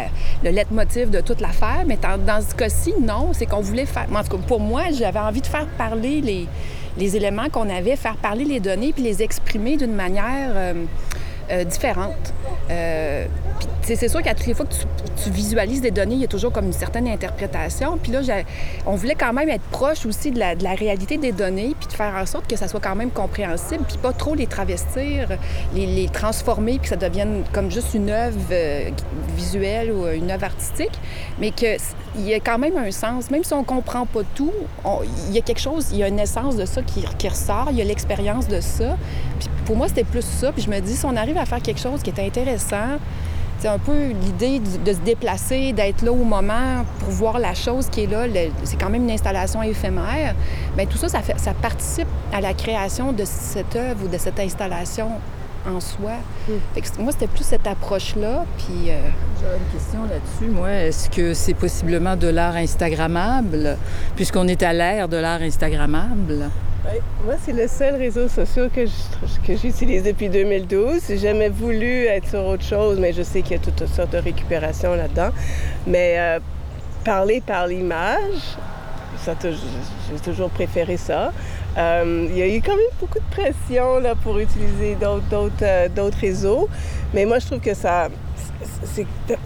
le leitmotiv de toute l'affaire. Mais dans, ce cas-ci, non. C'est qu'on voulait faire. En tout cas, pour moi, j'avais envie de faire parler les, les éléments qu'on avait, faire parler les données puis les exprimer d'une manière. Euh, euh, différente. Euh, c'est sûr qu'à toutes les fois que tu, visualises des données, il y a toujours comme une certaine interprétation. Puis là, on voulait quand même être proche aussi de la, réalité des données, puis de faire en sorte que ça soit quand même compréhensible, puis pas trop les travestir, les, transformer, puis que ça devienne comme juste une œuvre euh, visuelle ou une œuvre artistique, mais qu'il y a quand même un sens. Même si on comprend pas tout, il y a quelque chose, il y a une essence de ça qui, qui ressort, il y a l'expérience de ça. Puis pour moi, c'était plus ça. Puis je me dis, si on arrive à faire quelque chose qui est intéressant, c'est un peu l'idée de se déplacer, d'être là au moment pour voir la chose qui est là. C'est quand même une installation éphémère. Bien, tout ça, ça, fait, ça participe à la création de cette œuvre ou de cette installation en soi. Mm. Fait que moi, c'était plus cette approche-là. Puis. Euh... J'ai une question là-dessus. Moi, est-ce que c'est possiblement de l'art Instagrammable, puisqu'on est à l'ère de l'art Instagrammable? Moi, c'est le seul réseau social que, j'utilise depuis 2012. J'ai jamais voulu être sur autre chose, mais je sais qu'il y a toutes sortes de récupération là-dedans. Mais euh, parler par l'image, j'ai toujours préféré ça. Euh, il y a eu quand même beaucoup de pression là, pour utiliser d'autres euh, réseaux, mais moi je trouve que ça,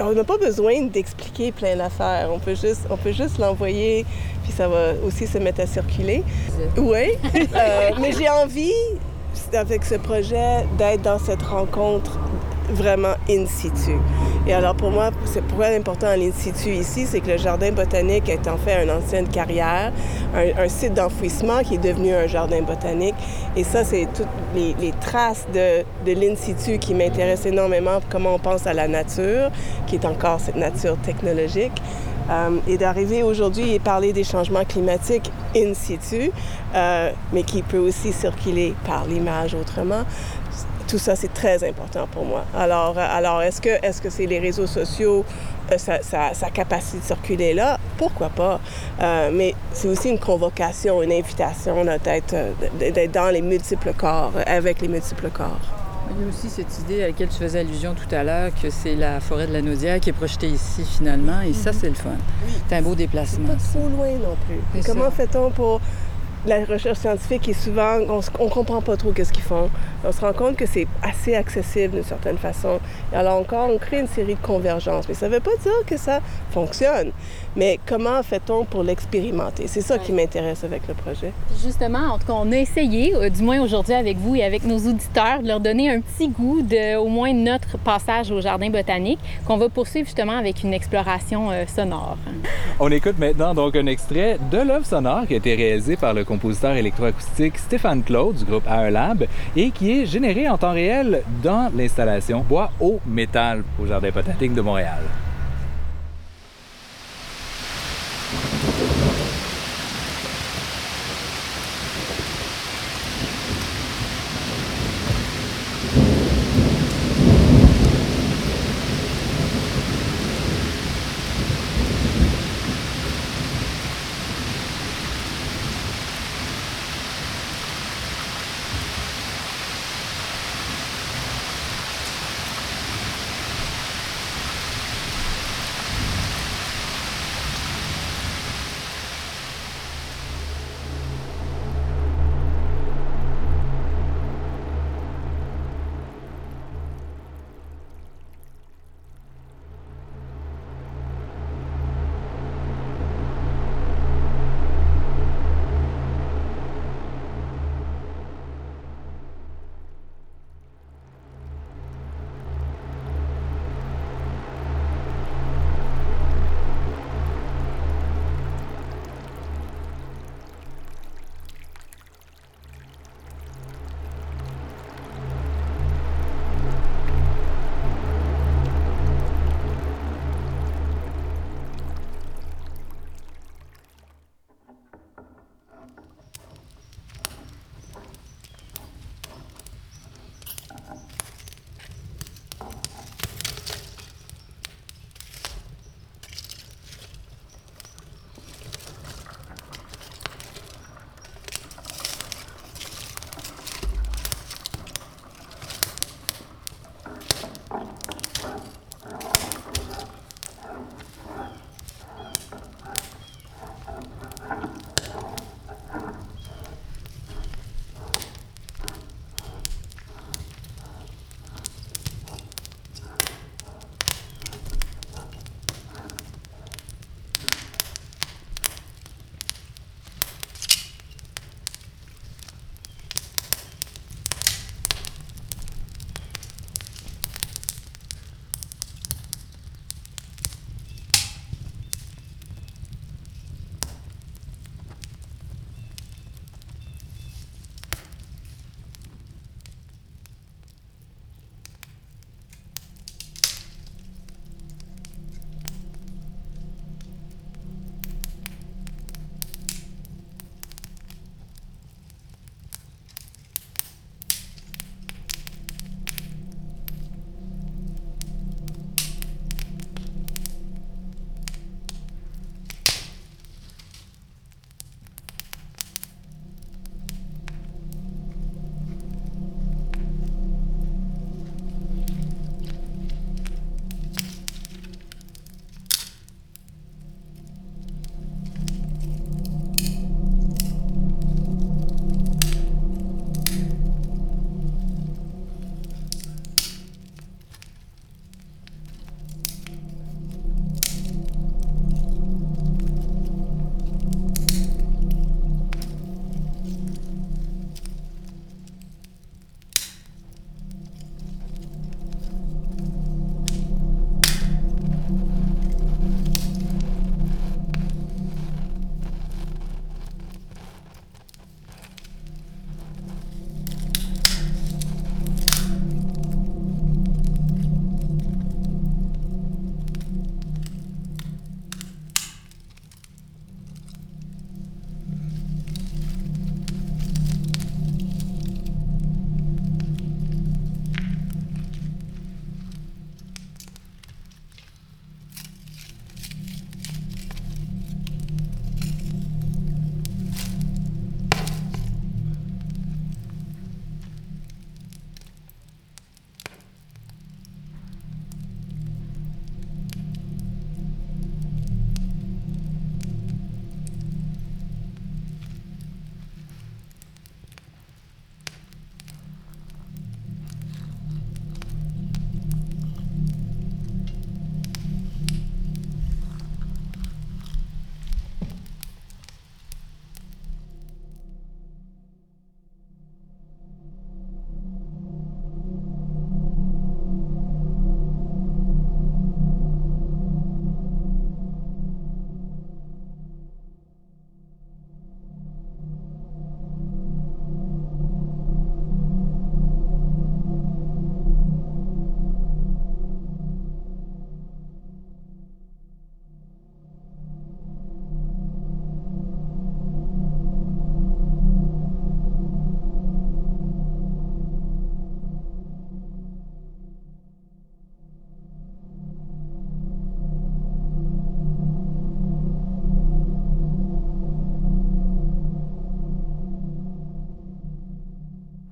on n'a pas besoin d'expliquer plein d'affaires. On peut juste, on peut juste l'envoyer, puis ça va aussi se mettre à circuler. Oui, euh, mais j'ai envie, avec ce projet, d'être dans cette rencontre vraiment in situ. Et alors pour moi, c'est pourquoi l'important en in situ ici, c'est que le jardin botanique est en fait une ancienne carrière, un, site d'enfouissement qui est devenu un jardin botanique. Et ça, c'est toutes les, traces de, de l'in situ qui m'intéressent énormément, comment on pense à la nature, qui est encore cette nature technologique. Euh, et d'arriver aujourd'hui et parler des changements climatiques in situ, euh, mais qui peut aussi circuler par l'image autrement tout ça, c'est très important pour moi. Alors, alors est-ce que est-ce que c'est les réseaux sociaux, euh, sa, sa, sa, capacité de circuler là? Pourquoi pas? Euh, mais c'est aussi une convocation, une invitation d'être, d'être dans les multiples corps, avec les multiples corps. Il y a aussi cette idée à laquelle tu faisais allusion tout à l'heure, que c'est la forêt de la Naudière qui est projetée ici finalement, et mm -hmm. ça, c'est le fun. Oui. C'est un beau déplacement. Pas trop loin non plus. Comment fait-on pour la recherche scientifique est souvent, on ne comprend pas trop qu'est-ce qu'ils font. On se rend compte que c'est assez accessible d'une certaine façon. Et alors encore, on crée une série de convergences. Mais ça ne veut pas dire que ça fonctionne. Mais comment fait-on pour l'expérimenter? C'est ça qui m'intéresse avec le projet. Justement, en tout cas, on a essayé, euh, du moins aujourd'hui avec vous et avec nos auditeurs, de leur donner un petit goût de au moins notre passage au jardin botanique qu'on va poursuivre justement avec une exploration euh, sonore. On écoute maintenant donc un extrait de l'œuvre sonore qui a été réalisée par le compositeur électroacoustique Stéphane Claude du groupe Lab et qui généré en temps réel dans l'installation Bois au métal au Jardin botanique de Montréal.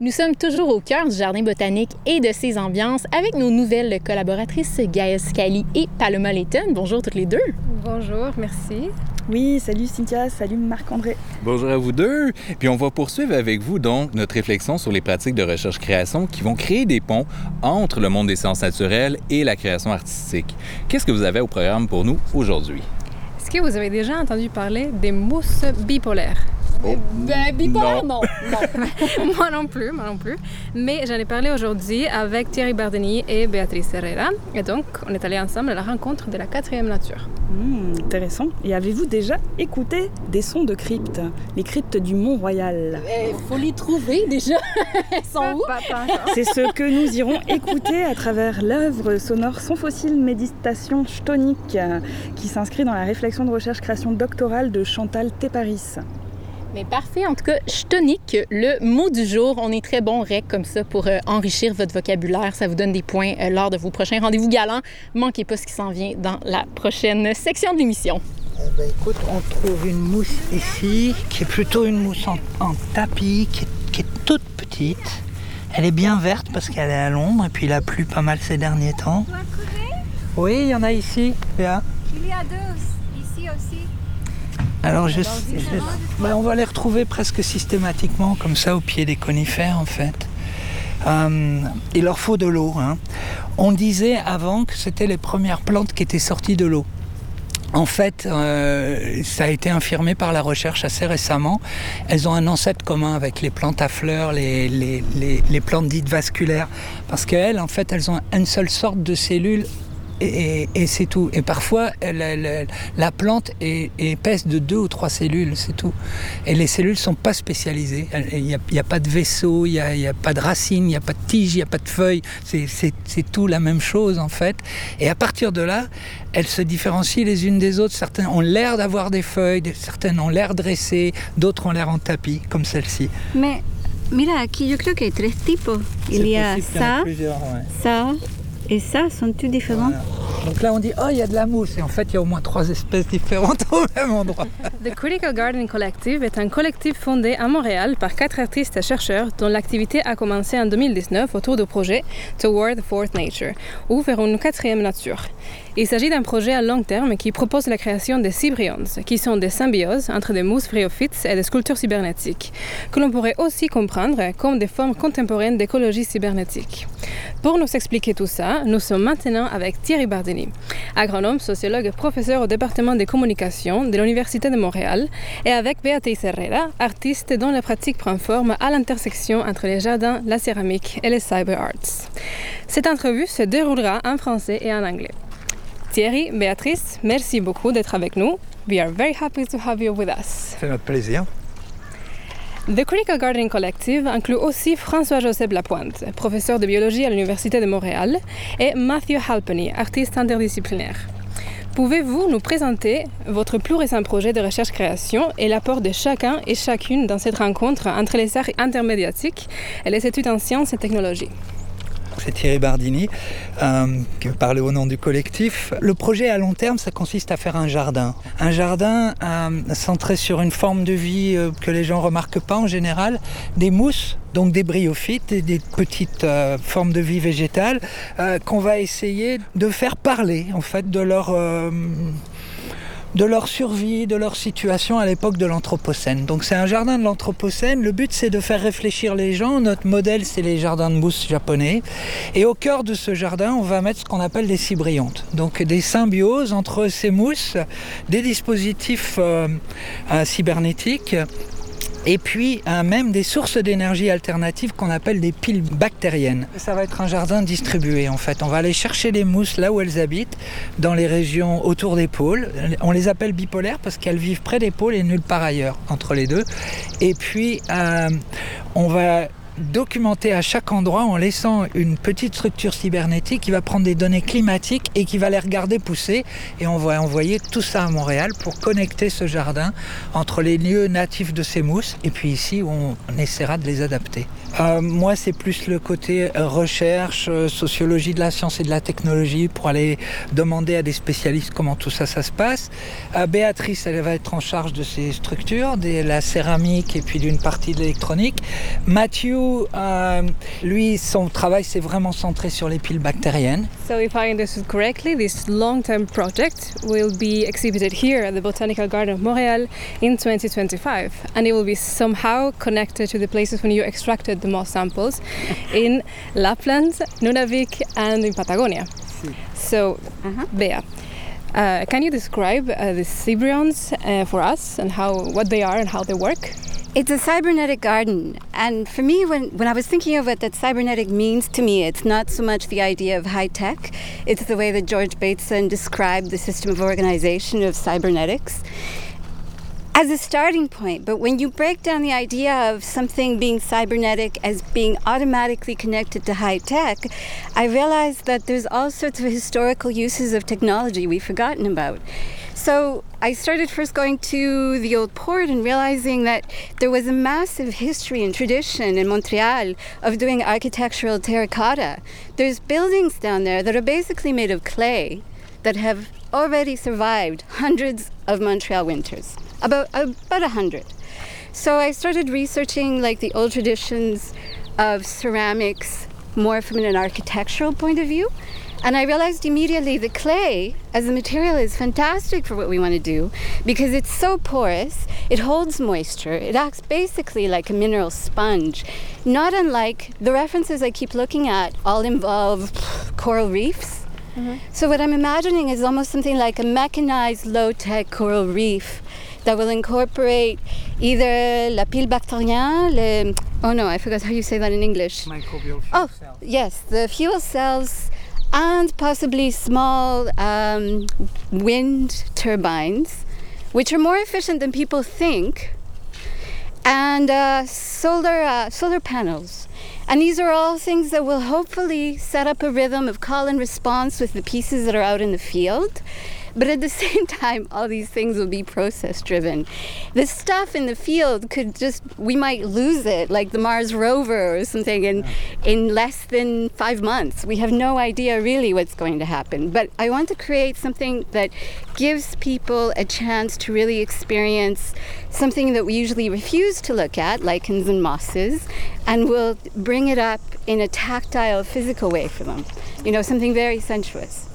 Nous sommes toujours au cœur du jardin botanique et de ses ambiances avec nos nouvelles collaboratrices Gaëlle Scali et Paloma Layton. Bonjour toutes les deux. Bonjour, merci. Oui, salut Cynthia, salut Marc-André. Bonjour à vous deux. Puis on va poursuivre avec vous donc notre réflexion sur les pratiques de recherche-création qui vont créer des ponts entre le monde des sciences naturelles et la création artistique. Qu'est-ce que vous avez au programme pour nous aujourd'hui? Est-ce que vous avez déjà entendu parler des mousses bipolaires? Oh, Ben, bipolaire, non. non. moi non plus, moi non plus. Mais j'en ai parlé aujourd'hui avec Thierry Bardini et Béatrice Herrera. Et donc, on est allés ensemble à la rencontre de la quatrième nature. Mmh, intéressant. Et avez-vous déjà écouté des sons de cryptes Les cryptes du Mont-Royal? Il faut les trouver déjà. Elles sont où? C'est ce que nous irons écouter à travers l'œuvre sonore Son fossile méditation chtonique qui s'inscrit dans la réflexion de recherche-création doctorale de Chantal Téparis. Mais parfait. En tout cas, je tonique le mot du jour. On est très bon rec comme ça pour euh, enrichir votre vocabulaire. Ça vous donne des points euh, lors de vos prochains rendez-vous galants. Manquez pas ce qui s'en vient dans la prochaine section de l'émission. Eh ben, écoute, on trouve une mousse ici, qui est plutôt une mousse en, en tapis, qui est, qui est toute petite. Elle est bien verte parce qu'elle est à l'ombre et puis il a plu pas mal ces derniers temps. Oui, il y en a ici. Il y a deux ici aussi. Alors, on va les retrouver presque systématiquement, comme ça, au pied des conifères, en fait. Euh, il leur faut de l'eau. hein. On disait avant que c'était les premières plantes qui étaient sorties de l'eau. En fait, euh, ça a été infirmé par la recherche assez récemment. Elles ont un ancêtre commun avec les plantes à fleurs, les- les plantes dites vasculaires, parce qu'elles, en fait, elles ont une seule sorte de cellules et, et- et c'est tout. Et parfois, la, la- la plante est, est épaisse de deux ou trois cellules, c'est tout. Et les cellules sont pas spécialisées. Il n'y a, pas de vaisseau, il n'y a, pas de racines, il n'y a pas de tiges, il n'y a pas de feuilles. C'est- tout la même chose, en fait. Et à partir de là, elles se différencient les unes des autres. Certaines ont l'air d'avoir des feuilles, certaines ont l'air dressées, d'autres ont l'air en tapis, comme celle-ci. Mais mira, aquí yo creo que hay tres tipos. Il y a ça, ouais. ça et ça. Sont tous différents? Voilà. Donc là, on dit, oh, il y a de la mousse. Et en fait, il y a au moins trois espèces différentes au même endroit. The Critical Garden Collective est un collectif fondé à Montréal par quatre artistes et chercheurs dont l'activité a commencé en 2019 autour du projet Toward the Fourth Nature, ou vers une quatrième nature. Il s'agit d'un projet à long terme qui propose la création des cybryons, qui sont des symbioses entre des mousses bryophytes et des sculptures cybernétiques, que l'on pourrait aussi comprendre comme des formes contemporaines d'écologie cybernétique. Pour nous expliquer tout ça, nous sommes maintenant avec Thierry Bardini, agronome, sociologue et professeur au département des communications de l'Université de Montréal, et avec Beatrice Herrera, artiste dont la pratique prend forme à l'intersection entre les jardins, la céramique et les cyber arts. Cette entrevue se déroulera en français et en anglais. Thierry, Béatrice, merci beaucoup d'être avec nous. We are very happy to have you with us. C'est notre plaisir. The Critical Gardening Collective inclut aussi François-Joseph Lapointe, professeur de biologie à l'Université de Montréal, et Matthew Halpenny, artiste interdisciplinaire. Pouvez-vous nous présenter votre plus récent projet de recherche-création et l'apport de chacun et chacune dans cette rencontre entre les arts intermédiatiques et les études en sciences et technologies? C'est Thierry Bardini euh, qui parle au nom du collectif. Le projet à long terme, ça consiste à faire un jardin. Un jardin euh, centré sur une forme de vie euh, que les gens remarquent pas en général, des mousses, donc des bryophytes, et des petites formes de vie végétale qu'on va essayer de faire parler en fait de leur de leur survie, de leur situation à l'époque de l'Anthropocène. Donc c'est un jardin de l'Anthropocène. Le but c'est de faire réfléchir les gens. Notre modèle c'est les jardins de mousse japonais. Et au cœur de ce jardin, on va mettre ce qu'on appelle des cybriontes. Donc des symbioses entre ces mousses, des dispositifs euh, euh, cybernétiques et puis euh, même des sources d'énergie alternatives qu'on appelle des piles bactériennes. Ça va être un jardin distribué en fait. On va aller chercher les mousses là où elles habitent, dans les régions autour des pôles. On les appelle bipolaires parce qu'elles vivent près des pôles et nulle part ailleurs entre les deux. Et puis euh, on va documenter à chaque endroit en laissant une petite structure cybernétique qui va prendre des données climatiques et qui va les regarder pousser. Et on va envoyer tout ça à Montréal pour connecter ce jardin entre les lieux natifs de ces mousses et puis ici où on essaiera de les adapter. Euh, moi, c'est plus le côté euh, recherche, euh, sociologie de la science et de la technologie pour aller demander à des spécialistes comment tout ça, ça se passe. Béatrice, elle va être en charge de ces structures, de la céramique et puis d'une partie de l'électronique. Mathieu coup, euh, lui, son travail, c'est vraiment centré sur les piles bactériennes. So if I understood correctly, this long-term project will be exhibited here at the Botanical Garden of Montreal in 2025, and it will be somehow connected to the places when you extracted the moss samples in Lapland, Nunavik, and in Patagonia. So, Bea, uh, can you describe uh, the Cybrions uh, for us and how what they are and how they work? It's a cybernetic garden. And for me, when, when I was thinking of what that cybernetic means to me, it's not so much the idea of high tech, it's the way that George Bateson described the system of organization of cybernetics as a starting point. But when you break down the idea of something being cybernetic as being automatically connected to high tech, I realized that there's all sorts of historical uses of technology we've forgotten about. So I started first going to the old port and realizing that there was a massive history and tradition in Montreal of doing architectural terracotta. There's buildings down there that are basically made of clay that have already survived hundreds of Montreal winters, about about a hundred. So I started researching like the old traditions of ceramics more from an architectural point of view. And I realized immediately the clay as a material is fantastic for what we want to do because it's so porous, it holds moisture, it acts basically like a mineral sponge. Not unlike the references I keep looking at, all involve coral reefs. Mm-hmm. So, what I'm imagining is almost something like a mechanized low tech coral reef that will incorporate either la pile bactérien, le, oh no, I forgot how you say that in English. Microbial fuel Oh, yes, the fuel cells and possibly small um, wind turbines, which are more efficient than people think, and uh, solar uh, solar panels. And these are all things that will hopefully set up a rhythm of call and response with the pieces that are out in the field. But at the same time, all these things will be process driven. The stuff in the field could just, we might lose it, like the Mars rover or something, in, in less than five months. We have no idea really what's going to happen. But I want to create something that gives people a chance to really experience something that we usually refuse to look at, lichens and mosses, and we'll bring it up in a tactile, physical way for them. You know, something very sensuous.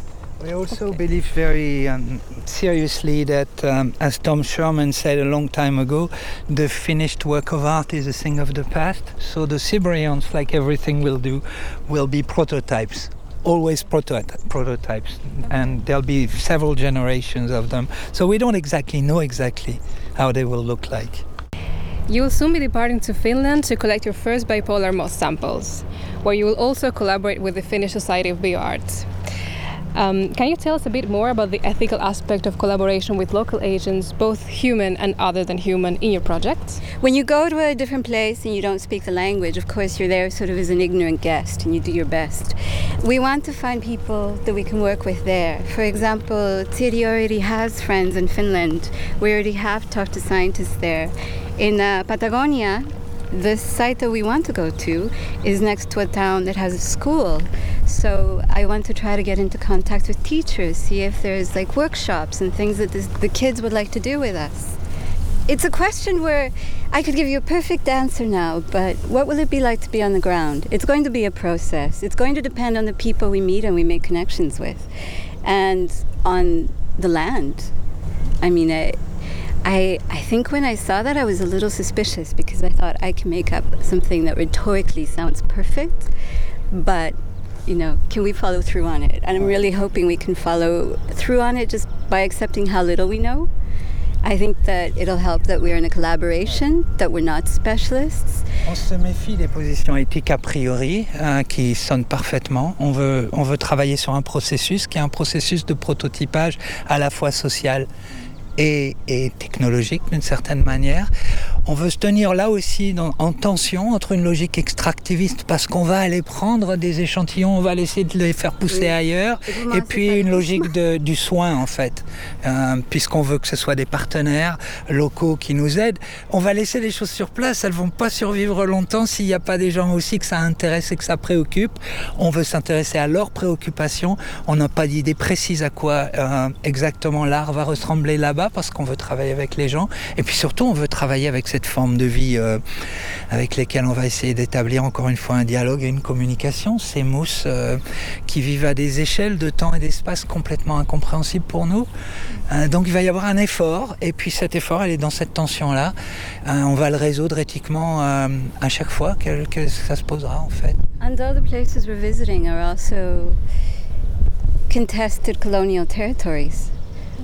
We also believe very um, seriously that, um, as Tom Sherman said a long time ago, the finished work of art is a thing of the past. So the Cybrians, like everything we'll do, will be prototypes. Always proto- prototypes, and there'll be several generations of them. So we don't exactly know exactly how they will look like. You will soon be departing to Finland to collect your first bipolar moss samples, where you will also collaborate with the Finnish Society of Bioarts. Um, can you tell us a bit more about the ethical aspect of collaboration with local agents, both human and other than human, in your project? When you go to a different place and you don't speak the language, of course you're there sort of as an ignorant guest and you do your best. We want to find people that we can work with there. For example, Tiri already has friends in Finland. We already have talked to scientists there. In uh, Patagonia, the site that we want to go to is next to a town that has a school. So I want to try to get into contact with teachers, see if there's like workshops and things that this, the kids would like to do with us. It's a question where I could give you a perfect answer now, but what will it be like to be on the ground? It's going to be a process. It's going to depend on the people we meet and we make connections with, and on the land. I mean, I, I, I think when I saw that, I was a little suspicious because I thought I can make up something that rhetorically sounds perfect, but you know, can we follow through on it? And I'm really hoping we can follow through on it just by accepting how little we know. I think that it'll help that we're in a collaboration, that we're not specialists. Se méfie des positions éthiques a priori euh, qui sonnent parfaitement. On veut travailler sur un processus qui est un processus de prototypage à la fois social et, et technologique d'une certaine manière. On veut se tenir là aussi dans- en tension entre une logique extractiviste parce qu'on va aller prendre des échantillons, on va essayer de les faire pousser Oui. ailleurs, Et puis une logique de- du soin en fait, Euh, puisqu'on veut que ce soit des partenaires locaux qui nous aident. On va laisser les choses sur place, elles vont pas survivre longtemps s'il n'y a pas des gens aussi que ça intéresse et que ça préoccupe. On veut s'intéresser à leurs préoccupations. On n'a pas d'idée précise à quoi euh, exactement l'art va ressembler là-bas. Parce qu'on veut travailler avec les gens. Et puis surtout, on veut travailler avec cette forme de vie euh, avec lesquelles on va essayer d'établir encore une fois un dialogue et une communication. Ces mousses euh, qui vivent à des échelles de temps et d'espace complètement incompréhensibles pour nous. Euh, donc il va y avoir un effort. Et puis cet effort, elle est dans cette tension-là. On va le résoudre éthiquement à chaque fois que, ça se posera en fait. And places we're visiting are also contested colonial territories.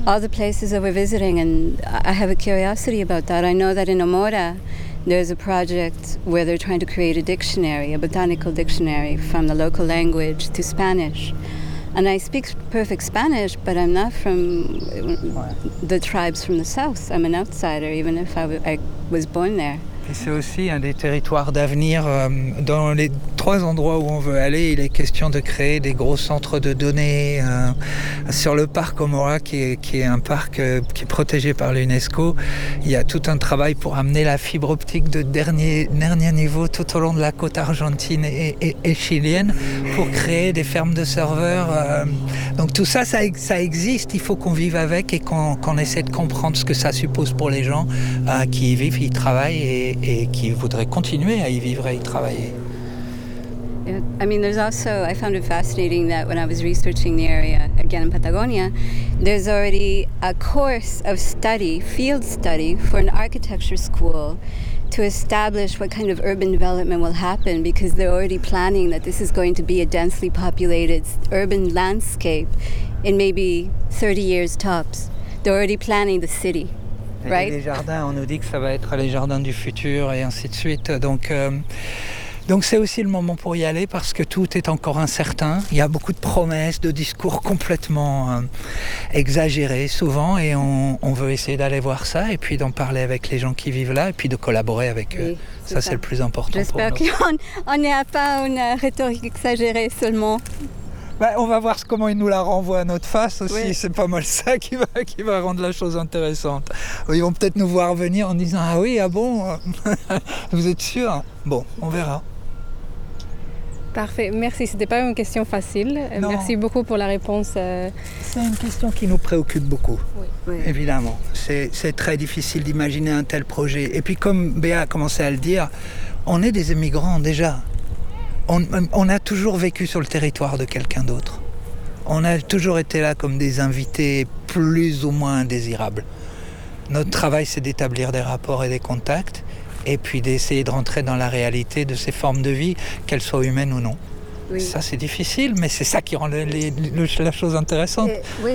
All the places that we're visiting, and I have a curiosity about that. I know that in Omora, there's a project where they're trying to create a dictionary, a botanical dictionary from the local language to Spanish. And I speak perfect Spanish, but I'm not from the tribes from the south. I'm an outsider, even if I was born there. Et c'est aussi un des territoires d'avenir. euh, Dans les endroits où on veut aller, il est question de créer des gros centres de données. euh, Sur le parc Omora, qui est, un parc euh, qui est protégé par l'UNESCO, il y a tout un travail pour amener la fibre optique de dernier, dernier niveau tout au long de la côte argentine et, chilienne pour créer des fermes de serveurs. euh. Donc tout ça, ça, ex- ça existe. Il faut qu'on vive avec et qu'on essaie de comprendre ce que ça suppose pour les gens qui y vivent, y travaillent et, et qui voudraient continuer à y vivre et y travailler. Yeah, I mean, there's also, I found it fascinating that when I was researching the area, again in Patagonia, there's already a course of study, field study, for an architecture school to establish what kind of urban development will happen because they're already planning that this is going to be a densely populated urban landscape in maybe 30 years tops. They're already planning the city, right? les jardins, on nous dit que ça va être les jardins du futur et ainsi de suite. Donc, euh, donc c'est aussi le moment pour y aller parce que tout est encore incertain. Il y a beaucoup de promesses, de discours complètement euh, exagérés souvent et on, on veut essayer d'aller voir ça et puis d'en parler avec les gens qui vivent là et puis de collaborer avec eux. Ça, c'est le plus important J'espère qu'on n'est pas une rhétorique exagérée seulement. Bah, on va voir comment ils nous la renvoient à notre face aussi. Oui. C'est pas mal ça qui va, qui va rendre la chose intéressante. Ils vont peut-être nous voir venir en disant Ah oui, ah bon? Vous êtes sûr Bon, on verra. Parfait, merci. C'était pas une question facile. Euh, Non. Merci beaucoup pour la réponse. euh, C'est une question qui nous préoccupe beaucoup. Oui. Évidemment, c'est c'est très difficile d'imaginer un tel projet. Et puis comme Béa a commencé à le dire, on est des immigrants déjà. On, on a toujours vécu sur le territoire de quelqu'un d'autre. On a toujours été là comme des invités plus ou moins indésirables. Notre travail, c'est d'établir des rapports et des contacts, et puis d'essayer de rentrer dans la réalité de ces formes de vie, qu'elles soient humaines ou non. Oui. Ça, c'est difficile, mais c'est ça qui rend les- la chose intéressante. Oui,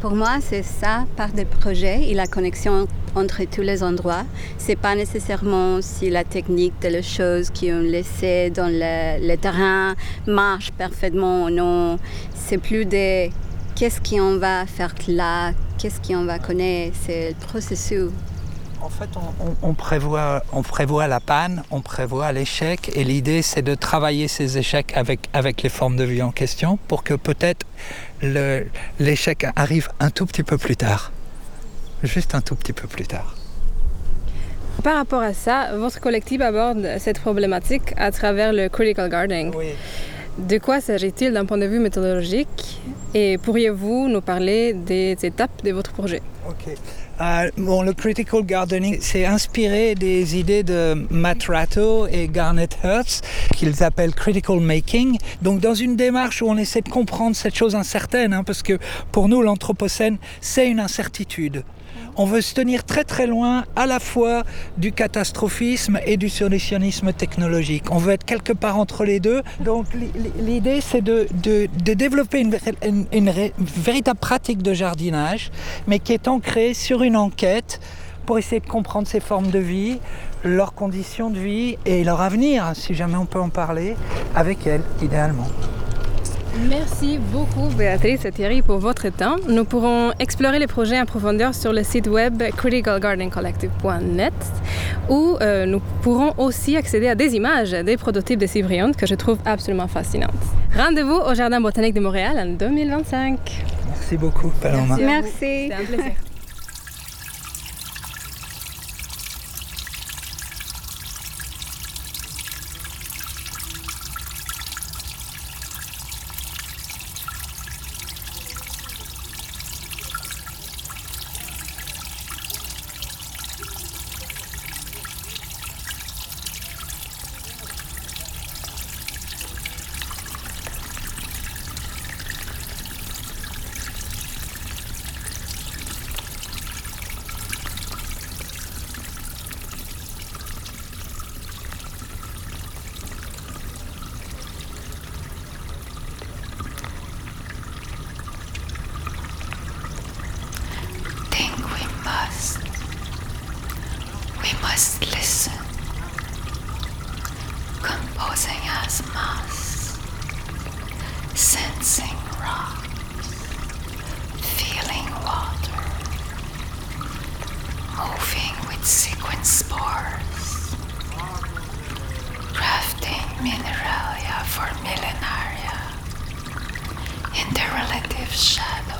pour moi, c'est ça, part du projet et la connexion entre tous les endroits. C'est pas nécessairement si la technique de les choses qui ont laissé dans le, le terrain marche parfaitement ou non. C'est plus de qu'est-ce qu'on va faire là, qu'est-ce qu'on va connaître, c'est le processus. En fait, on, on- on prévoit, on prévoit la panne, on prévoit l'échec, et l'idée, c'est de travailler ces échecs avec, avec les formes de vie en question pour que peut-être l'échec arrive un tout petit peu plus tard. Juste un tout petit peu plus tard. Par rapport à ça, votre collectif aborde cette problématique à travers le critical gardening. De quoi s'agit-il d'un point de vue méthodologique? Et pourriez-vous nous parler des étapes de votre projet? Ok. Euh, bon, le critical gardening, c'est inspiré des idées de Matt Ratto et Garnet Hertz, qu'ils appellent critical making. Donc, dans une démarche où on essaie de comprendre cette chose incertaine, hein, parce que pour nous, l'anthropocène, c'est une incertitude. On veut se tenir très très loin à la fois du catastrophisme et du solutionnisme technologique. On veut être quelque part entre les deux. Donc li- li- l'idée c'est de, développer une, une- véritable pratique de jardinage, mais qui est ancrée sur une enquête pour essayer de comprendre ces formes de vie, leurs conditions de vie et leur avenir, si jamais on peut en parler, avec elles, idéalement. Merci beaucoup Béatrice et Thierry pour votre temps. Nous pourrons explorer les projets en profondeur sur le site web criticalgardencollective.net où euh, nous pourrons aussi accéder à des images des prototypes de Cibriantes que je trouve absolument fascinantes. Rendez-vous au Jardin botanique de Montréal en 2025. Merci beaucoup, Paloma. Merci. C'était un plaisir. For millenaria in their relative shadow.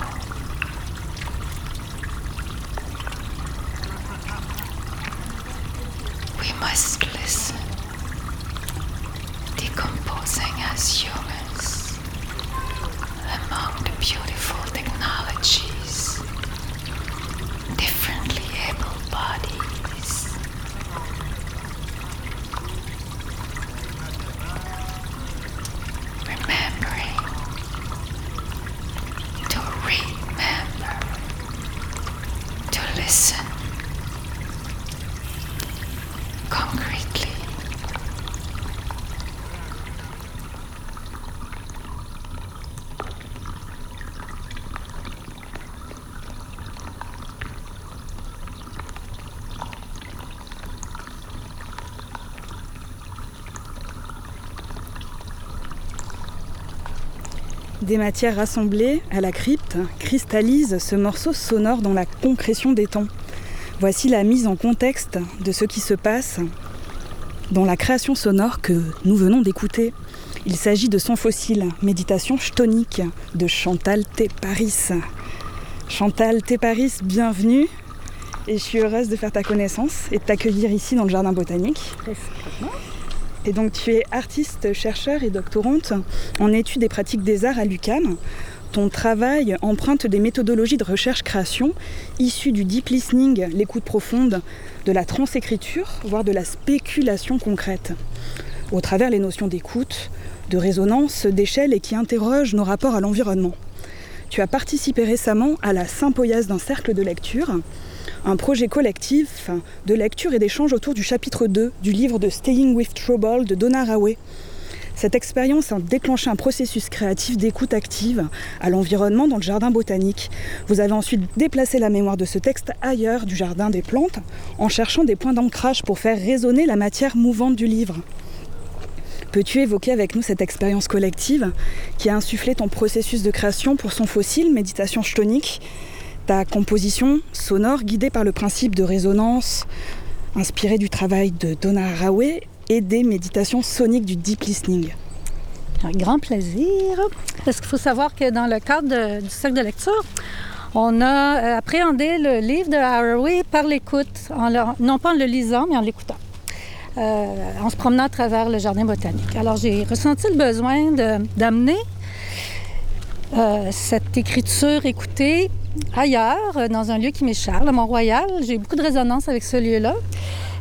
Des matières rassemblées à la crypte cristallisent ce morceau sonore dans la concrétion des temps. Voici la mise en contexte de ce qui se passe dans la création sonore que nous venons d'écouter. Il s'agit de Son fossile, méditation chtonique de Chantal T. Paris. Chantal T. Paris, bienvenue. Et je suis heureuse de faire ta connaissance et de t'accueillir ici dans le jardin botanique. Et donc tu es artiste, chercheur et doctorante en études et pratiques des arts à l'UCAM. Ton travail emprunte des méthodologies de recherche-création issues du deep listening, l'écoute profonde, de la transécriture, voire de la spéculation concrète, au travers les notions d'écoute, de résonance, d'échelle et qui interrogent nos rapports à l'environnement. Tu as participé récemment à la sympoïase d'un cercle de lecture, un projet collectif de lecture et d'échange autour du chapitre 2 du livre de Staying with Trouble de Donna Haraway. Cette expérience a déclenché un processus créatif d'écoute active à l'environnement dans le jardin botanique. Vous avez ensuite déplacé la mémoire de ce texte ailleurs du jardin des plantes en cherchant des points d'ancrage pour faire résonner la matière mouvante du livre. Peux-tu évoquer avec nous cette expérience collective qui a insufflé ton processus de création pour son fossile, méditation chtonique, ta composition sonore guidée par le principe de résonance, inspirée du travail de Donna Haraway et des méditations soniques du deep listening Un grand plaisir. Parce qu'il faut savoir que dans le cadre du cercle de lecture, on a euh, appréhendé le livre de Haraway par l'écoute, non pas en le lisant, mais en l'écoutant. Euh, en se promenant à travers le jardin botanique. Alors j'ai ressenti le besoin d'amener euh, cette écriture écoutée ailleurs, euh, dans un lieu qui m'échappe, à Mont-Royal. J'ai eu beaucoup de résonance avec ce lieu-là.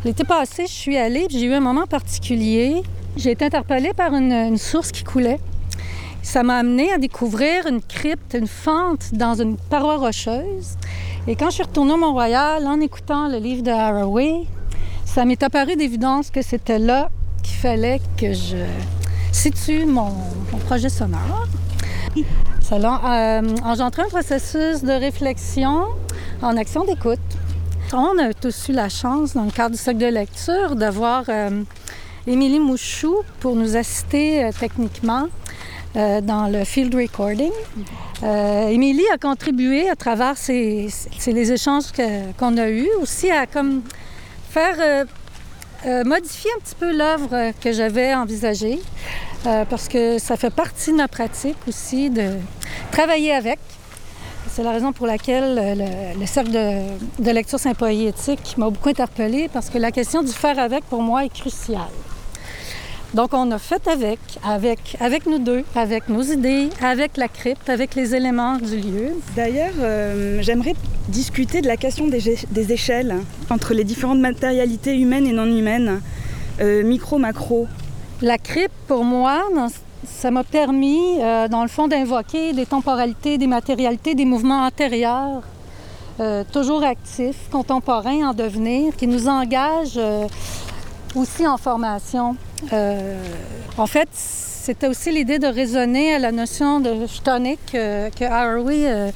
L'été passé, je suis allée, j'ai eu un moment particulier. J'ai été interpellée par une, source qui coulait. Ça m'a amené à découvrir une crypte, une fente dans une paroi rocheuse. Et quand je suis retournée au Mont-Royal, en écoutant le livre de Haraway, ça m'est apparu d'évidence que c'était là qu'il fallait que je situe mon projet sonore. A euh, engendré un processus de réflexion en action d'écoute. On a tous eu la chance, dans le cadre du cercle de lecture, d'avoir euh, Émilie Mouchou pour nous assister euh, techniquement euh, dans le field recording. Émilie a contribué à travers ces, les échanges qu'on a eus aussi à comme faire euh, modifier un petit peu l'œuvre que j'avais envisagée euh, parce que ça fait partie de ma pratique aussi de travailler avec. C'est la raison pour laquelle euh, le, le cercle de, de lecture sympoétique m'a beaucoup interpellée parce que la question du faire avec pour moi est cruciale. Donc on a fait avec, avec, avec nous deux, avec nos idées, avec la crypte, avec les éléments du lieu. D'ailleurs, euh, j'aimerais discuter de la question des, échelles entre les différentes matérialités humaines et non humaines, euh, micro, macro. La crypte, pour moi, dans- ça m'a permis, euh, dans le fond, d'invoquer des temporalités, des matérialités, des mouvements antérieurs, euh, toujours actifs, contemporains, en devenir, qui nous engagent euh, aussi en formation. Euh, en fait, c'était aussi l'idée de raisonner à la notion de chtonique euh, que Haraway euh,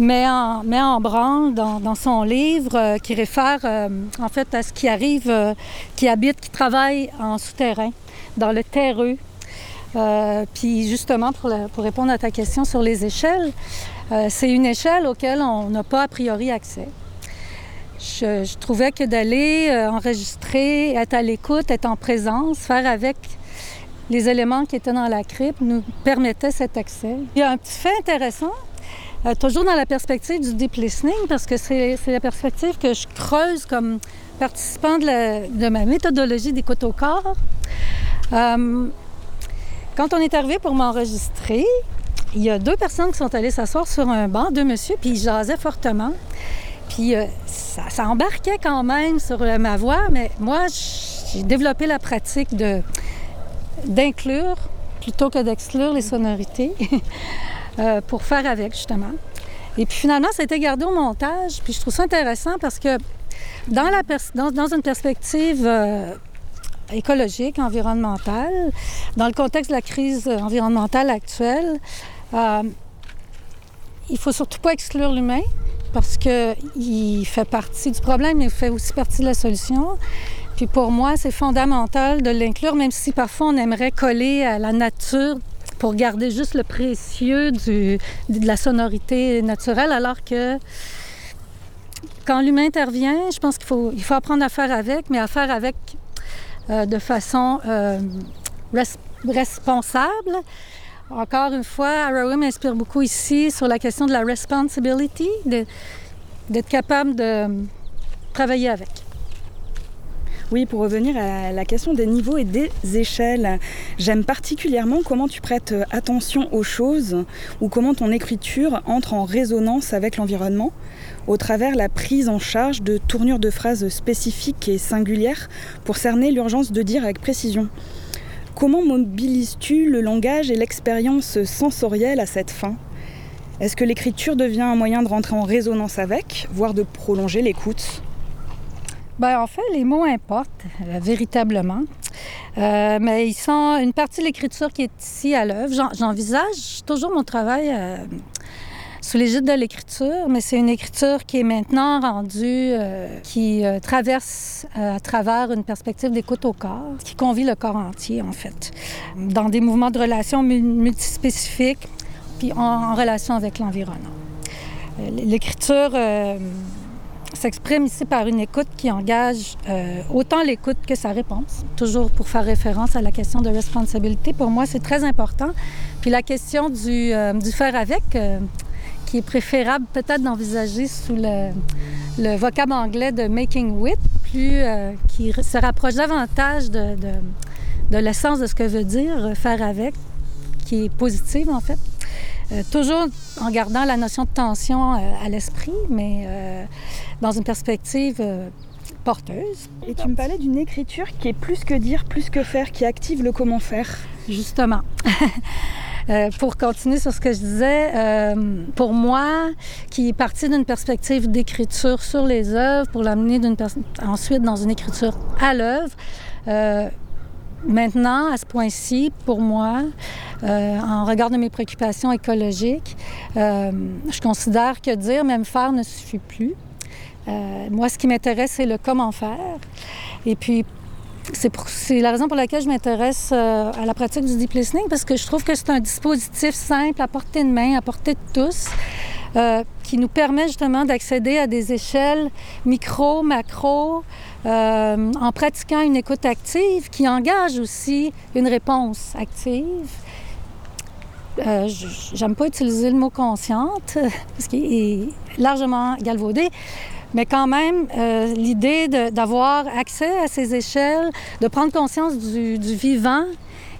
met en, met branle dans, son livre euh, qui réfère en fait à ce qui arrive, qui habite, qui travaille en souterrain, dans le terreux. Puis justement, pour, répondre à ta question sur les échelles, c'est une échelle auquel on n'a pas a priori accès. Je, trouvais que d'aller euh, enregistrer, être à l'écoute, être en présence, faire avec les éléments qui étaient dans la crypte nous permettait cet accès. Il y a un petit fait intéressant, euh, toujours dans la perspective du deep listening, parce que c'est la perspective que je creuse comme participant de ma méthodologie d'écoute au corps. Euh, quand on est arrivé pour m'enregistrer, il y a deux personnes qui sont allées s'asseoir sur un banc, deux messieurs, puis ils jasaient fortement. Puis euh, ça, embarquait quand même sur euh, ma voix, mais moi, j'ai développé la pratique de d'inclure plutôt que d'exclure les sonorités euh, pour faire avec, justement. Et puis finalement, ça a été gardé au montage. Puis je trouve ça intéressant parce que dans, la dans, dans une perspective écologique, environnementale, dans le contexte de la crise environnementale actuelle, il faut surtout pas exclure l'humain parce qu'il fait partie du problème, mais il fait aussi partie de la solution. Puis pour moi, c'est fondamental de l'inclure, même si parfois on aimerait coller à la nature pour garder juste le précieux de la sonorité naturelle, alors que quand l'humain intervient, je pense qu'il faut, il faut apprendre à faire avec, mais à faire avec euh, de façon euh, res- responsable. Encore une fois, Arawa m'inspire beaucoup ici sur la question de la responsibility, d'être capable de travailler avec. Oui, pour revenir à la question des niveaux et des échelles, j'aime particulièrement comment tu prêtes attention aux choses ou comment ton écriture entre en résonance avec l'environnement au travers la prise en charge de tournures de phrases spécifiques et singulières pour cerner l'urgence de dire avec précision. Comment mobilises-tu le langage et l'expérience sensorielle à cette fin? Est-ce que l'écriture devient un moyen de rentrer en résonance avec, voire de prolonger l'écoute? Ben, en fait, les mots importent euh, véritablement. Euh, mais ils sont une partie de l'écriture qui est ici à l'œuvre. J'en- J'envisage toujours mon travail euh, sous l'égide de l'écriture, mais c'est une écriture qui est maintenant rendue, euh, qui euh, traverse euh, à travers une perspective d'écoute au corps, qui convie le corps entier, en fait, dans des mouvements de relations mul- multispécifiques, puis en, relation avec l'environnement. L'écriture s'exprime ici par une écoute qui engage autant l'écoute que sa réponse. Toujours pour faire référence à la question de responsabilité, pour moi, c'est très important. Puis la question du, faire avec, qui est préférable peut-être d'envisager sous le, le vocable anglais de making with, plus, euh, qui se rapproche davantage de, de, de l'essence de ce que veut dire faire avec, qui est positive en fait. Euh, toujours en gardant la notion de tension euh, à l'esprit, mais euh, dans une perspective porteuse. Et tu me parlais d'une écriture qui est plus que dire, plus que faire, qui active le comment faire. Justement. Euh, pour continuer sur ce que je disais, euh, pour moi, qui est parti d'une perspective d'écriture sur les œuvres, pour l'amener ensuite dans une écriture à l'œuvre, euh, maintenant, à ce point-ci, pour moi, en regard de mes préoccupations écologiques, je considère que dire, même faire, ne suffit plus. Moi, ce qui m'intéresse, c'est le comment faire. Et puis, c'est la raison pour laquelle je m'intéresse euh, à la pratique du deep listening, parce que je trouve que c'est un dispositif simple, à portée de main, à portée de tous, euh, qui nous permet justement d'accéder à des échelles micro, macro, euh, en pratiquant une écoute active qui engage aussi une réponse active. J'aime pas utiliser le mot consciente, parce qu'il est largement galvaudé. Mais quand même, euh, l'idée d'avoir accès à ces échelles, de prendre conscience du, du vivant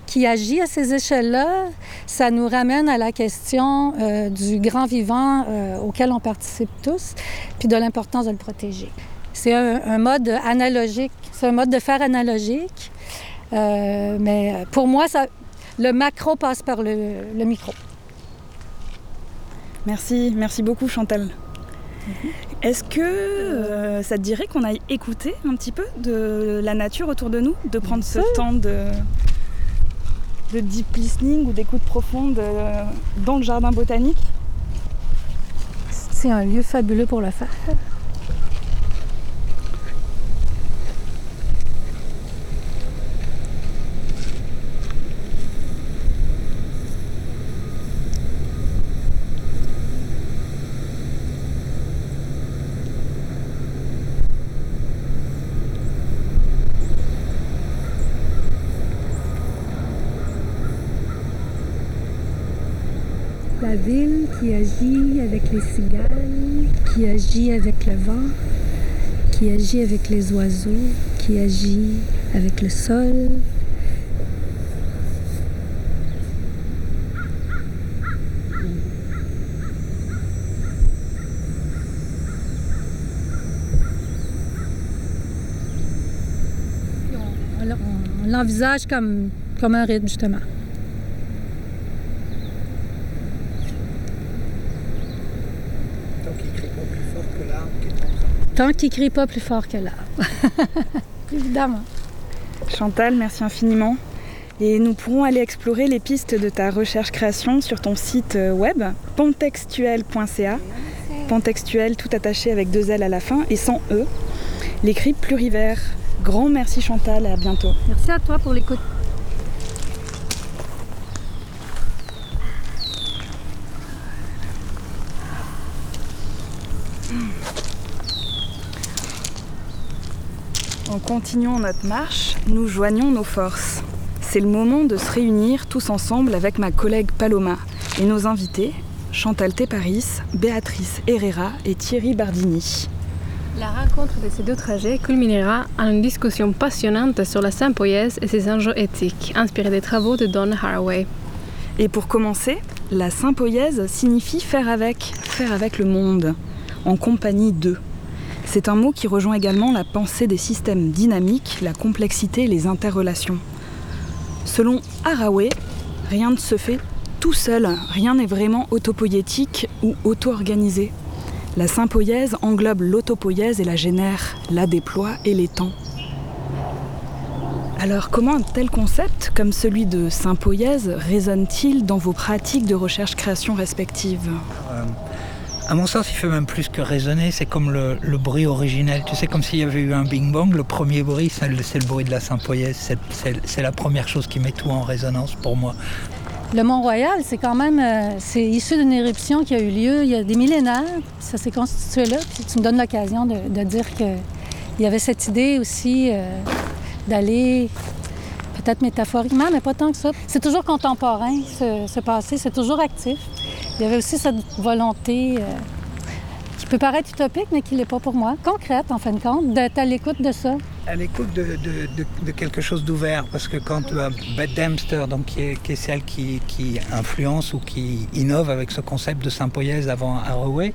qui agit à ces échelles-là, ça nous ramène à la question euh, du grand vivant euh, auquel on participe tous, puis de l'importance de le protéger. C'est un, un mode analogique, c'est un mode de faire analogique, mais pour moi, ça, le macro passe par le, le micro. Merci, merci beaucoup Chantal. Est-ce que euh, ça te dirait qu'on aille écouter un petit peu de la nature autour de nous, de prendre ce temps de, de deep listening ou d'écoute profonde euh, dans le jardin botanique? C'est un lieu fabuleux pour le faire. La qui agit avec les cigales, qui agit avec le vent, qui agit avec les oiseaux, qui agit avec le sol. On, on- on l'envisage comme, comme un rythme, justement. Tant qu'il crie pas plus fort que l'arbre. Évidemment. Chantal, merci infiniment. Et nous pourrons aller explorer les pistes de ta recherche-création sur ton site euh, web pontextuel.ca. Pontextuel tout attaché avec deux L à la fin et sans E. Les cris plurivers. Grand merci Chantal et à bientôt. Merci à toi pour l'écoute. En continuant notre marche, nous joignons nos forces. C'est le moment de se réunir tous ensemble avec ma collègue Paloma et nos invités, Chantal Téparis, Béatrice Herrera et Thierry Bardini. La rencontre de ces deux trajets culminera en une discussion passionnante sur la sympoïèse et ses enjeux éthiques, inspirée des travaux de Don Haraway. Et pour commencer, la sympoïèse signifie faire avec, faire avec le monde, en compagnie d'eux. C'est un mot qui rejoint également la pensée des systèmes dynamiques, la complexité et les interrelations. Selon Haraway, rien ne se fait tout seul, rien n'est vraiment autopoïétique ou auto-organisé. La sympoïèse englobe l'autopoïèse et la génère, la déploie et l'étend. Alors comment un tel concept, comme celui de sympoïèse, résonne-t-il dans vos pratiques de recherche-création respectives? Euh, à mon sens, il fait même plus que résonner, c'est comme le, bruit originel. Tu sais, comme s'il y avait eu un Bing Bang, le premier bruit, c'est le, bruit de la sympoïèse. C'est- la première chose qui met tout en résonance pour moi. Le Mont-Royal, c'est quand même euh, c'est issu d'une éruption qui a eu lieu il y a des millénaires. Ça s'est constitué là. Puis tu me donnes l'occasion de, dire qu'il y avait cette idée aussi euh, d'aller, peut-être métaphoriquement, mais pas tant que ça. C'est toujours contemporain, ce passé, c'est toujours actif. Il y avait aussi cette volonté euh, qui peut paraître utopique, mais qui ne l'est pas pour moi, concrète en fin de compte, d'être à l'écoute de ça. À l'écoute de, quelque chose d'ouvert, parce que quand euh, Beth Dempster, donc, qui, est, celle qui, influence ou qui innove avec ce concept de sympoïèse avant Haraway,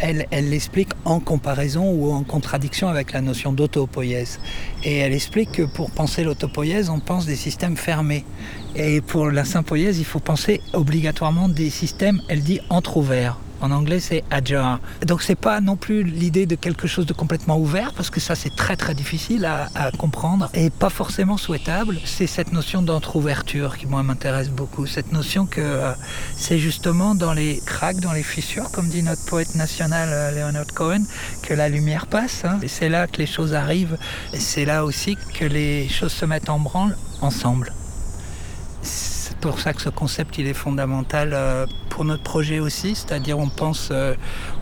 elle, elle l'explique en comparaison ou en contradiction avec la notion d'autopoïèse. Et elle explique que pour penser l'autopoïèse, on pense des systèmes fermés. Et pour la sympoïèse, il faut penser obligatoirement des systèmes, elle dit, entre-ouverts. En anglais, c'est ajar. Donc, c'est pas non plus l'idée de quelque chose de complètement ouvert, parce que ça, c'est très très difficile à, comprendre et pas forcément souhaitable. C'est cette notion d'entre-ouverture qui, moi, m'intéresse beaucoup. Cette notion que euh, c'est justement dans les cracks, dans les fissures, comme dit notre poète national euh, Leonard Cohen, que la lumière passe. hein. C'est là que les choses arrivent. C'est là aussi que les choses se mettent en branle ensemble. Pour ça que ce concept il est fondamental euh, pour notre projet aussi, c'est-à-dire on pense, euh,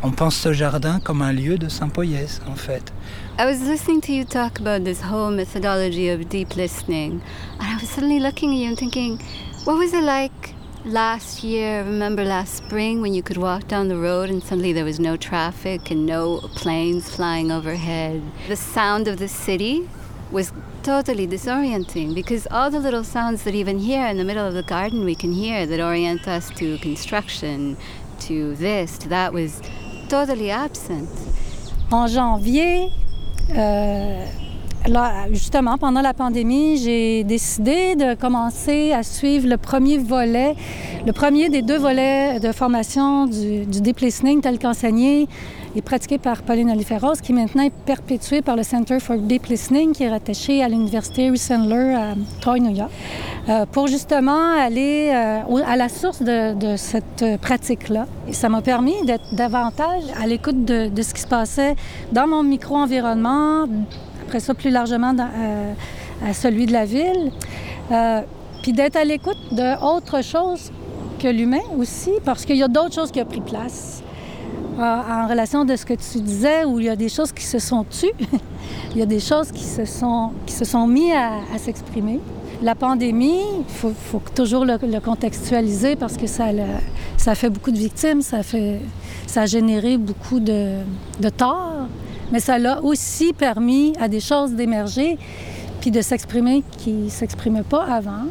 on pense ce jardin comme un lieu de sympoïèse en fait. I was listening to you talk about this whole methodology of deep listening, and I was suddenly looking at you and thinking, what was it like last year? Remember last spring when you could walk down the road and suddenly there was no traffic and no planes flying overhead? The sound of the city was totally disorienting because all the little sounds that even here in the middle of the garden we can hear that orient us to construction, to this, to that was totally absent. En janvier, euh, justement, pendant la pandémie, j'ai décidé de commencer à suivre le premier volet, le premier des deux volets de formation du, du deep listening tel qu'enseigné et pratiqué par Pauline Oliferos, qui maintenant est perpétué par le Center for Deep Listening, qui est rattaché à l'Université Sandler à Troy, New York, euh, pour justement aller euh, à la source de, cette pratique-là. Ça m'a permis d'être davantage à l'écoute de, ce qui se passait dans mon micro-environnement, après ça plus largement euh, à celui de la ville, puis d'être à l'écoute d'autre chose que l'humain aussi, parce qu'il y a d'autres choses qui ont pris place en, relation de ce que tu disais, où il y a des choses qui se sont tues, il y a des choses qui se sont, qui se sont à, s'exprimer. La pandémie, il faut, toujours le, contextualiser parce que ça, fait beaucoup de victimes, ça a généré beaucoup de, de torts, mais ça l'a aussi permis à des choses d'émerger puis de s'exprimer qui ne s'exprimaient pas avant.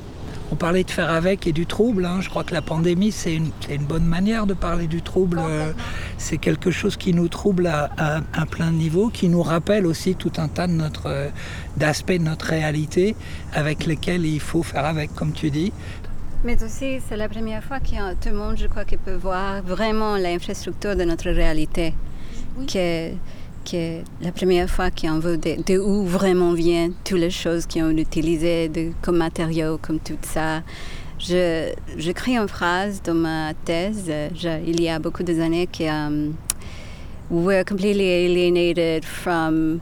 On parlait de faire avec et du trouble. hein. Je crois que la pandémie, c'est une, bonne manière de parler du trouble. Euh, C'est quelque chose qui nous trouble à, à- à plein de niveaux, qui nous rappelle aussi tout un tas de notre, euh, d'aspects de notre réalité avec lesquels il faut faire avec, comme tu dis. Mais aussi, c'est la première fois que tout le monde, je crois, qui peut voir vraiment l'infrastructure de notre réalité. Que, que la première fois qu'on veut de, de où vraiment viennent toutes les choses qui ont utilisées de, comme matériaux, comme tout ça. Je, j'écris une phrase dans ma thèse, euh, je- il y a beaucoup d'années, que um, we're completely alienated from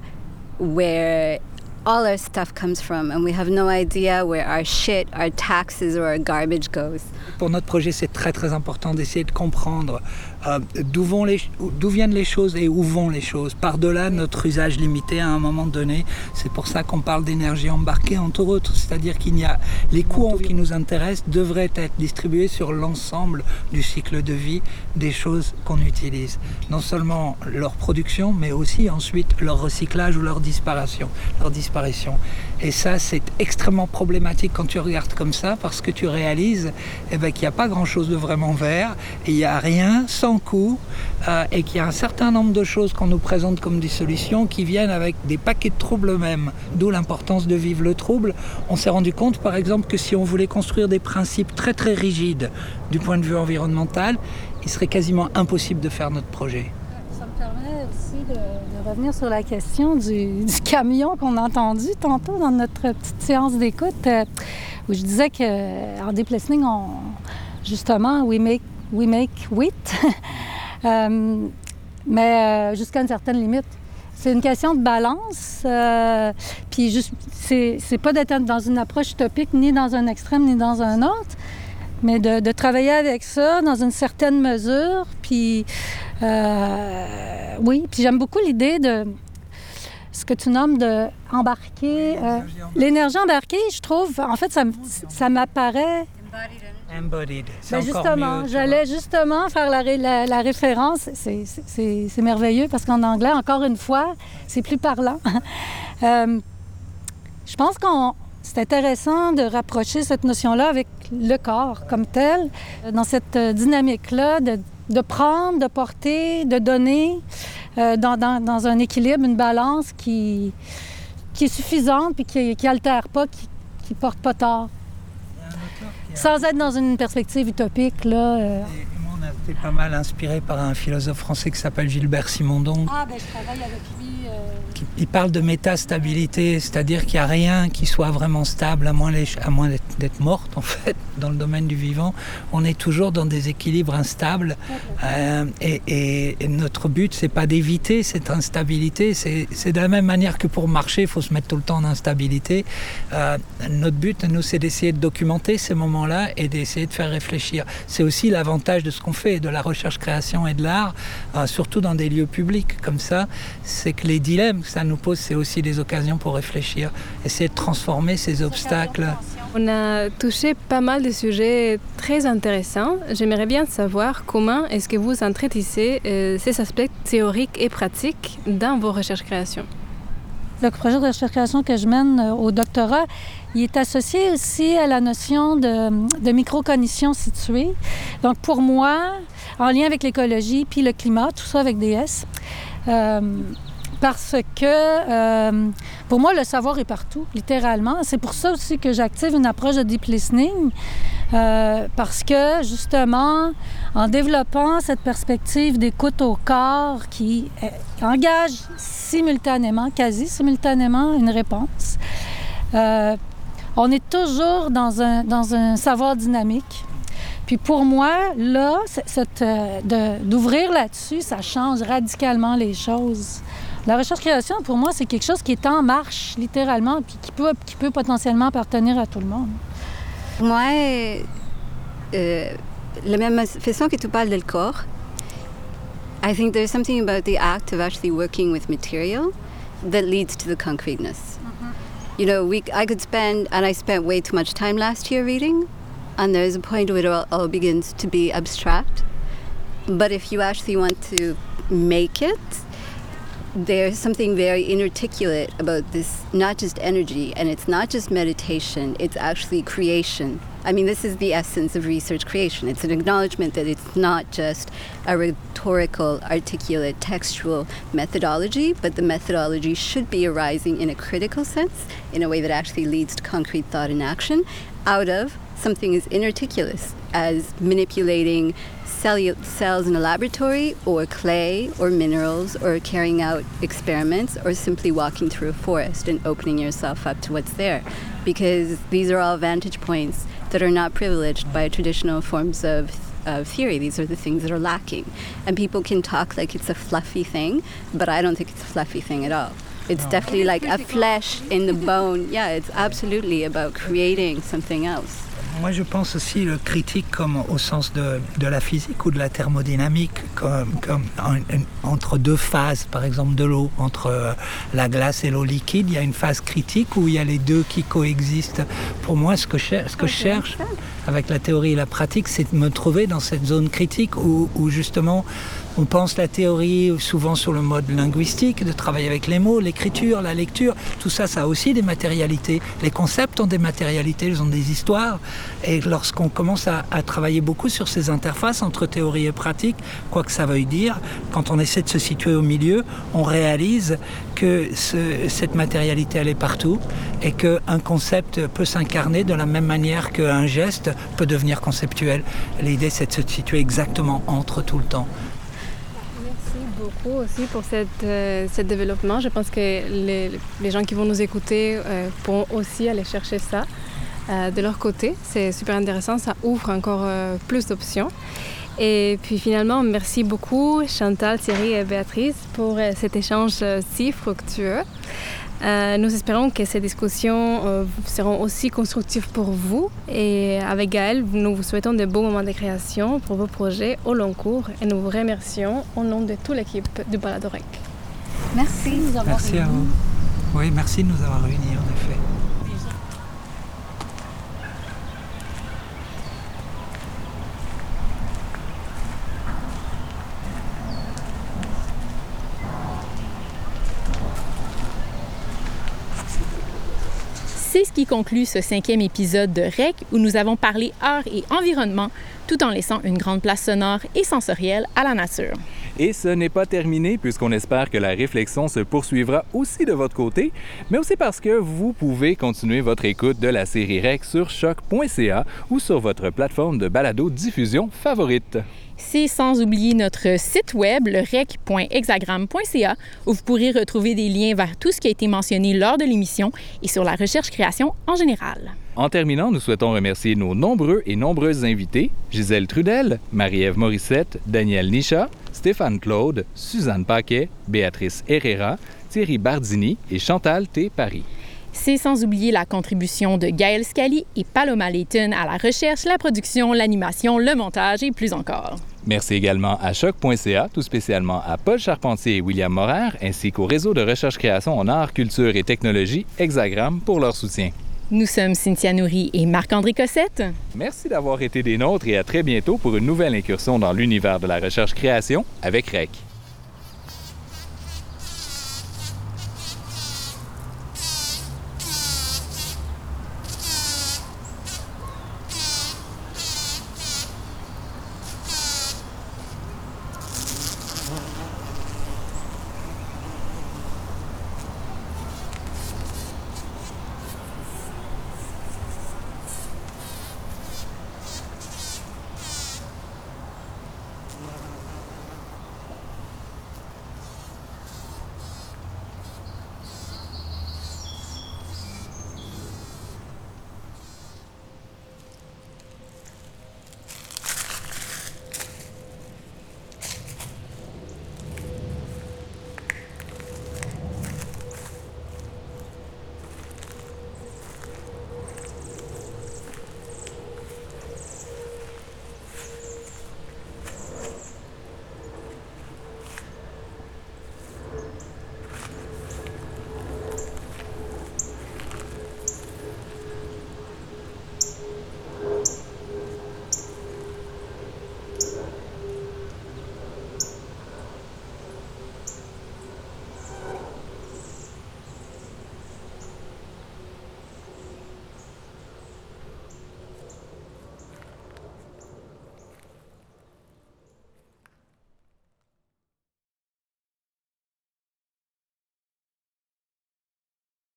where all our stuff comes from, and we have no idea where our shit, our taxes, or our garbage goes. Pour notre projet, c'est très très important d'essayer de comprendre euh, d'où viennent les choses et où vont les choses? Par-delà notre usage limité à un moment donné, c'est pour ça qu'on parle d'énergie embarquée entre autres, c'est-à-dire qu'il y a les coûts qui nous intéressent devraient être distribués sur l'ensemble du cycle de vie des choses qu'on utilise. Non seulement leur production, mais aussi ensuite leur recyclage ou leur disparition. Leur disparition. Et ça, c'est extrêmement problématique quand tu regardes comme ça, parce que tu réalises eh ben, qu'il n'y a pas grand-chose de vraiment vert, il n'y a rien sans coût, euh, et qu'il y a un certain nombre de choses qu'on nous présente comme des solutions qui viennent avec des paquets de troubles eux-mêmes. D'où l'importance de vivre le trouble. On s'est rendu compte, par exemple, que si on voulait construire des principes très très rigides du point de vue environnemental, il serait quasiment impossible de faire notre projet. Ça me permet aussi de, revenir sur la question du, camion qu'on a entendu tantôt dans notre petite séance d'écoute, euh, où je disais qu'en deep listening, on, justement, we make, we make wheat, Euh, mais euh, jusqu'à une certaine limite. C'est une question de balance. euh, puis c'est pas d'être dans une approche utopique, ni dans un extrême, ni dans un autre, mais de, de travailler avec ça dans une certaine mesure. Puis, euh, oui, puis j'aime beaucoup l'idée de ce que tu nommes de embarquer. euh, L'énergie embarquée, je trouve, en fait, ça, m'apparaît. Embodied. Ben justement, j'allais justement faire la, ré- la- la référence. C'est merveilleux parce qu'en anglais, encore une fois, c'est plus parlant. Euh, je pense qu'on c'est intéressant de rapprocher cette notion-là avec le corps comme tel, euh, dans cette euh, dynamique-là de, de prendre, de porter, de donner, euh, dans, dans- dans un équilibre, une balance qui, qui est suffisante puis qui n'altère pas, qui ne porte pas tort. Sans être dans une perspective utopique, là. euh. On a été pas mal inspiré par un philosophe français qui s'appelle Gilbert Simondon. Ah, ben je travaille avec lui. Il parle de métastabilité, c'est-à-dire qu'il n'y a rien qui soit vraiment stable, à moins, d'être- morte en fait, dans le domaine du vivant. On est toujours dans des équilibres instables. Euh, et, notre but, c'est pas d'éviter cette instabilité. C'est de la même manière que pour marcher, il faut se mettre tout le temps en instabilité. Euh, notre but, nous, c'est d'essayer de documenter ces moments-là et d'essayer de faire réfléchir. C'est aussi l'avantage de ce qu'on fait, de la recherche-création et de l'art, euh, surtout dans des lieux publics comme ça, c'est que les dilemmes ça nous pose, c'est aussi des occasions pour réfléchir, essayer de transformer ces obstacles. On a touché pas mal de sujets très intéressants. J'aimerais bien savoir comment est-ce que vous entretissez euh, ces aspects théoriques et pratiques dans vos recherches-créations. Le projet de recherche-création que je mène euh, au doctorat, il est associé aussi à la notion de, de microcognition située. Donc pour moi, en lien avec l'écologie puis le climat, tout ça avec des S, euh, parce que euh, pour moi, le savoir est partout, littéralement. C'est pour ça aussi que j'active une approche de deep listening, euh, parce que justement, en développant cette perspective d'écoute au corps qui euh, engage simultanément, quasi simultanément, une réponse, on est toujours dans un, dans un savoir dynamique. Puis pour moi, là, d'ouvrir là-dessus, ça change radicalement les choses. La recherche-création, pour moi, c'est quelque chose qui est en marche, littéralement, puis qui peut, qui peut potentiellement appartenir à tout le monde. Moi, euh, la même façon que tu parles du corps, I think there's something about the act of actually working with material that leads to the concreteness. You know, we, I could spend, and I spent way too much time last year reading, and there's a point where it all, all begins to be abstract. But if you actually want to make it, there's something very inarticulate about this, not just energy, and it's not just meditation, it's actually creation. I mean, this is the essence of research creation. It's an acknowledgement that it's not just a rhetorical, articulate, textual methodology, but the methodology should be arising in a critical sense, in a way that actually leads to concrete thought and action, out of something as inarticulate as manipulating cellu- cells in a laboratory, or clay, or minerals, or carrying out experiments, or simply walking through a forest and opening yourself up to what's there. Because these are all vantage points that are not privileged by traditional forms of, of theory. These are the things that are lacking. And people can talk like it's a fluffy thing, but I don't think it's a fluffy thing at all. It's definitely like a flesh in the bone. Yeah, it's absolutely about creating something else. Moi, je pense aussi le critique comme au sens de, de la physique ou de la thermodynamique, comme, comme en- en- entre deux phases, par exemple de l'eau, entre euh, la glace et l'eau liquide, il y a une phase critique où il y a les deux qui coexistent. Pour moi, ce que, je cher- ce que je cherche avec la théorie et la pratique, c'est de me trouver dans cette zone critique où, où justement on pense la théorie souvent sur le mode linguistique, de travailler avec les mots, l'écriture, la lecture, tout ça, ça a aussi des matérialités. Les concepts ont des matérialités, ils ont des histoires. Et lorsqu'on commence à, travailler beaucoup sur ces interfaces entre théorie et pratique, quoi que ça veuille dire, quand on essaie de se situer au milieu, on réalise que ce- cette matérialité, elle est partout et qu'un concept peut s'incarner de la même manière qu'un geste peut devenir conceptuel. L'idée, c'est de se situer exactement entre tout le temps. Beaucoup aussi pour cette, euh, ce développement. Je pense que les, les gens qui vont nous écouter euh, pourront aussi aller chercher ça euh, de leur côté. C'est super intéressant, ça ouvre encore euh, plus d'options. Et puis finalement, merci beaucoup Chantal, Thierry et Béatrice pour cet échange si fructueux. Euh, nous espérons que ces discussions euh, seront aussi constructives pour vous. Et avec Gaël, nous vous souhaitons de beaux moments de création pour vos projets au long cours. Et nous vous remercions au nom de toute l'équipe du Baladorec. Merci. Merci à vous. Oui, merci de nous avoir réunis, en effet. C'est ce qui conclut ce cinquième épisode de REC où nous avons parlé art et environnement tout en laissant une grande place sonore et sensorielle à la nature. Et ce n'est pas terminé puisqu'on espère que la réflexion se poursuivra aussi de votre côté, mais aussi parce que vous pouvez continuer votre écoute de la série REC sur choc.ca ou sur votre plateforme de balado diffusion favorite. C'est sans oublier notre site web, le rec.hexagram.ca, où vous pourrez retrouver des liens vers tout ce qui a été mentionné lors de l'émission et sur la recherche-création en général. En terminant, nous souhaitons remercier nos nombreux et nombreuses invités, Gisèle Trudel, Marie-Ève Morissette, Daniel Nicha, Stéphane Claude, Suzanne Paquet, Béatrice Herrera, Thierry Bardini et Chantal T. Paris. C'est sans oublier la contribution de Gaël Scali et Paloma Layton à la recherche, la production, l'animation, le montage et plus encore. Merci également à choc.ca, tout spécialement à Paul Charpentier et William Morer, ainsi qu'au réseau de recherche-création en art, culture et technologie Hexagram pour leur soutien. Nous sommes Cynthia Nourry et Marc-André Cossette. Merci d'avoir été des nôtres et à très bientôt pour une nouvelle incursion dans l'univers de la recherche-création avec REC.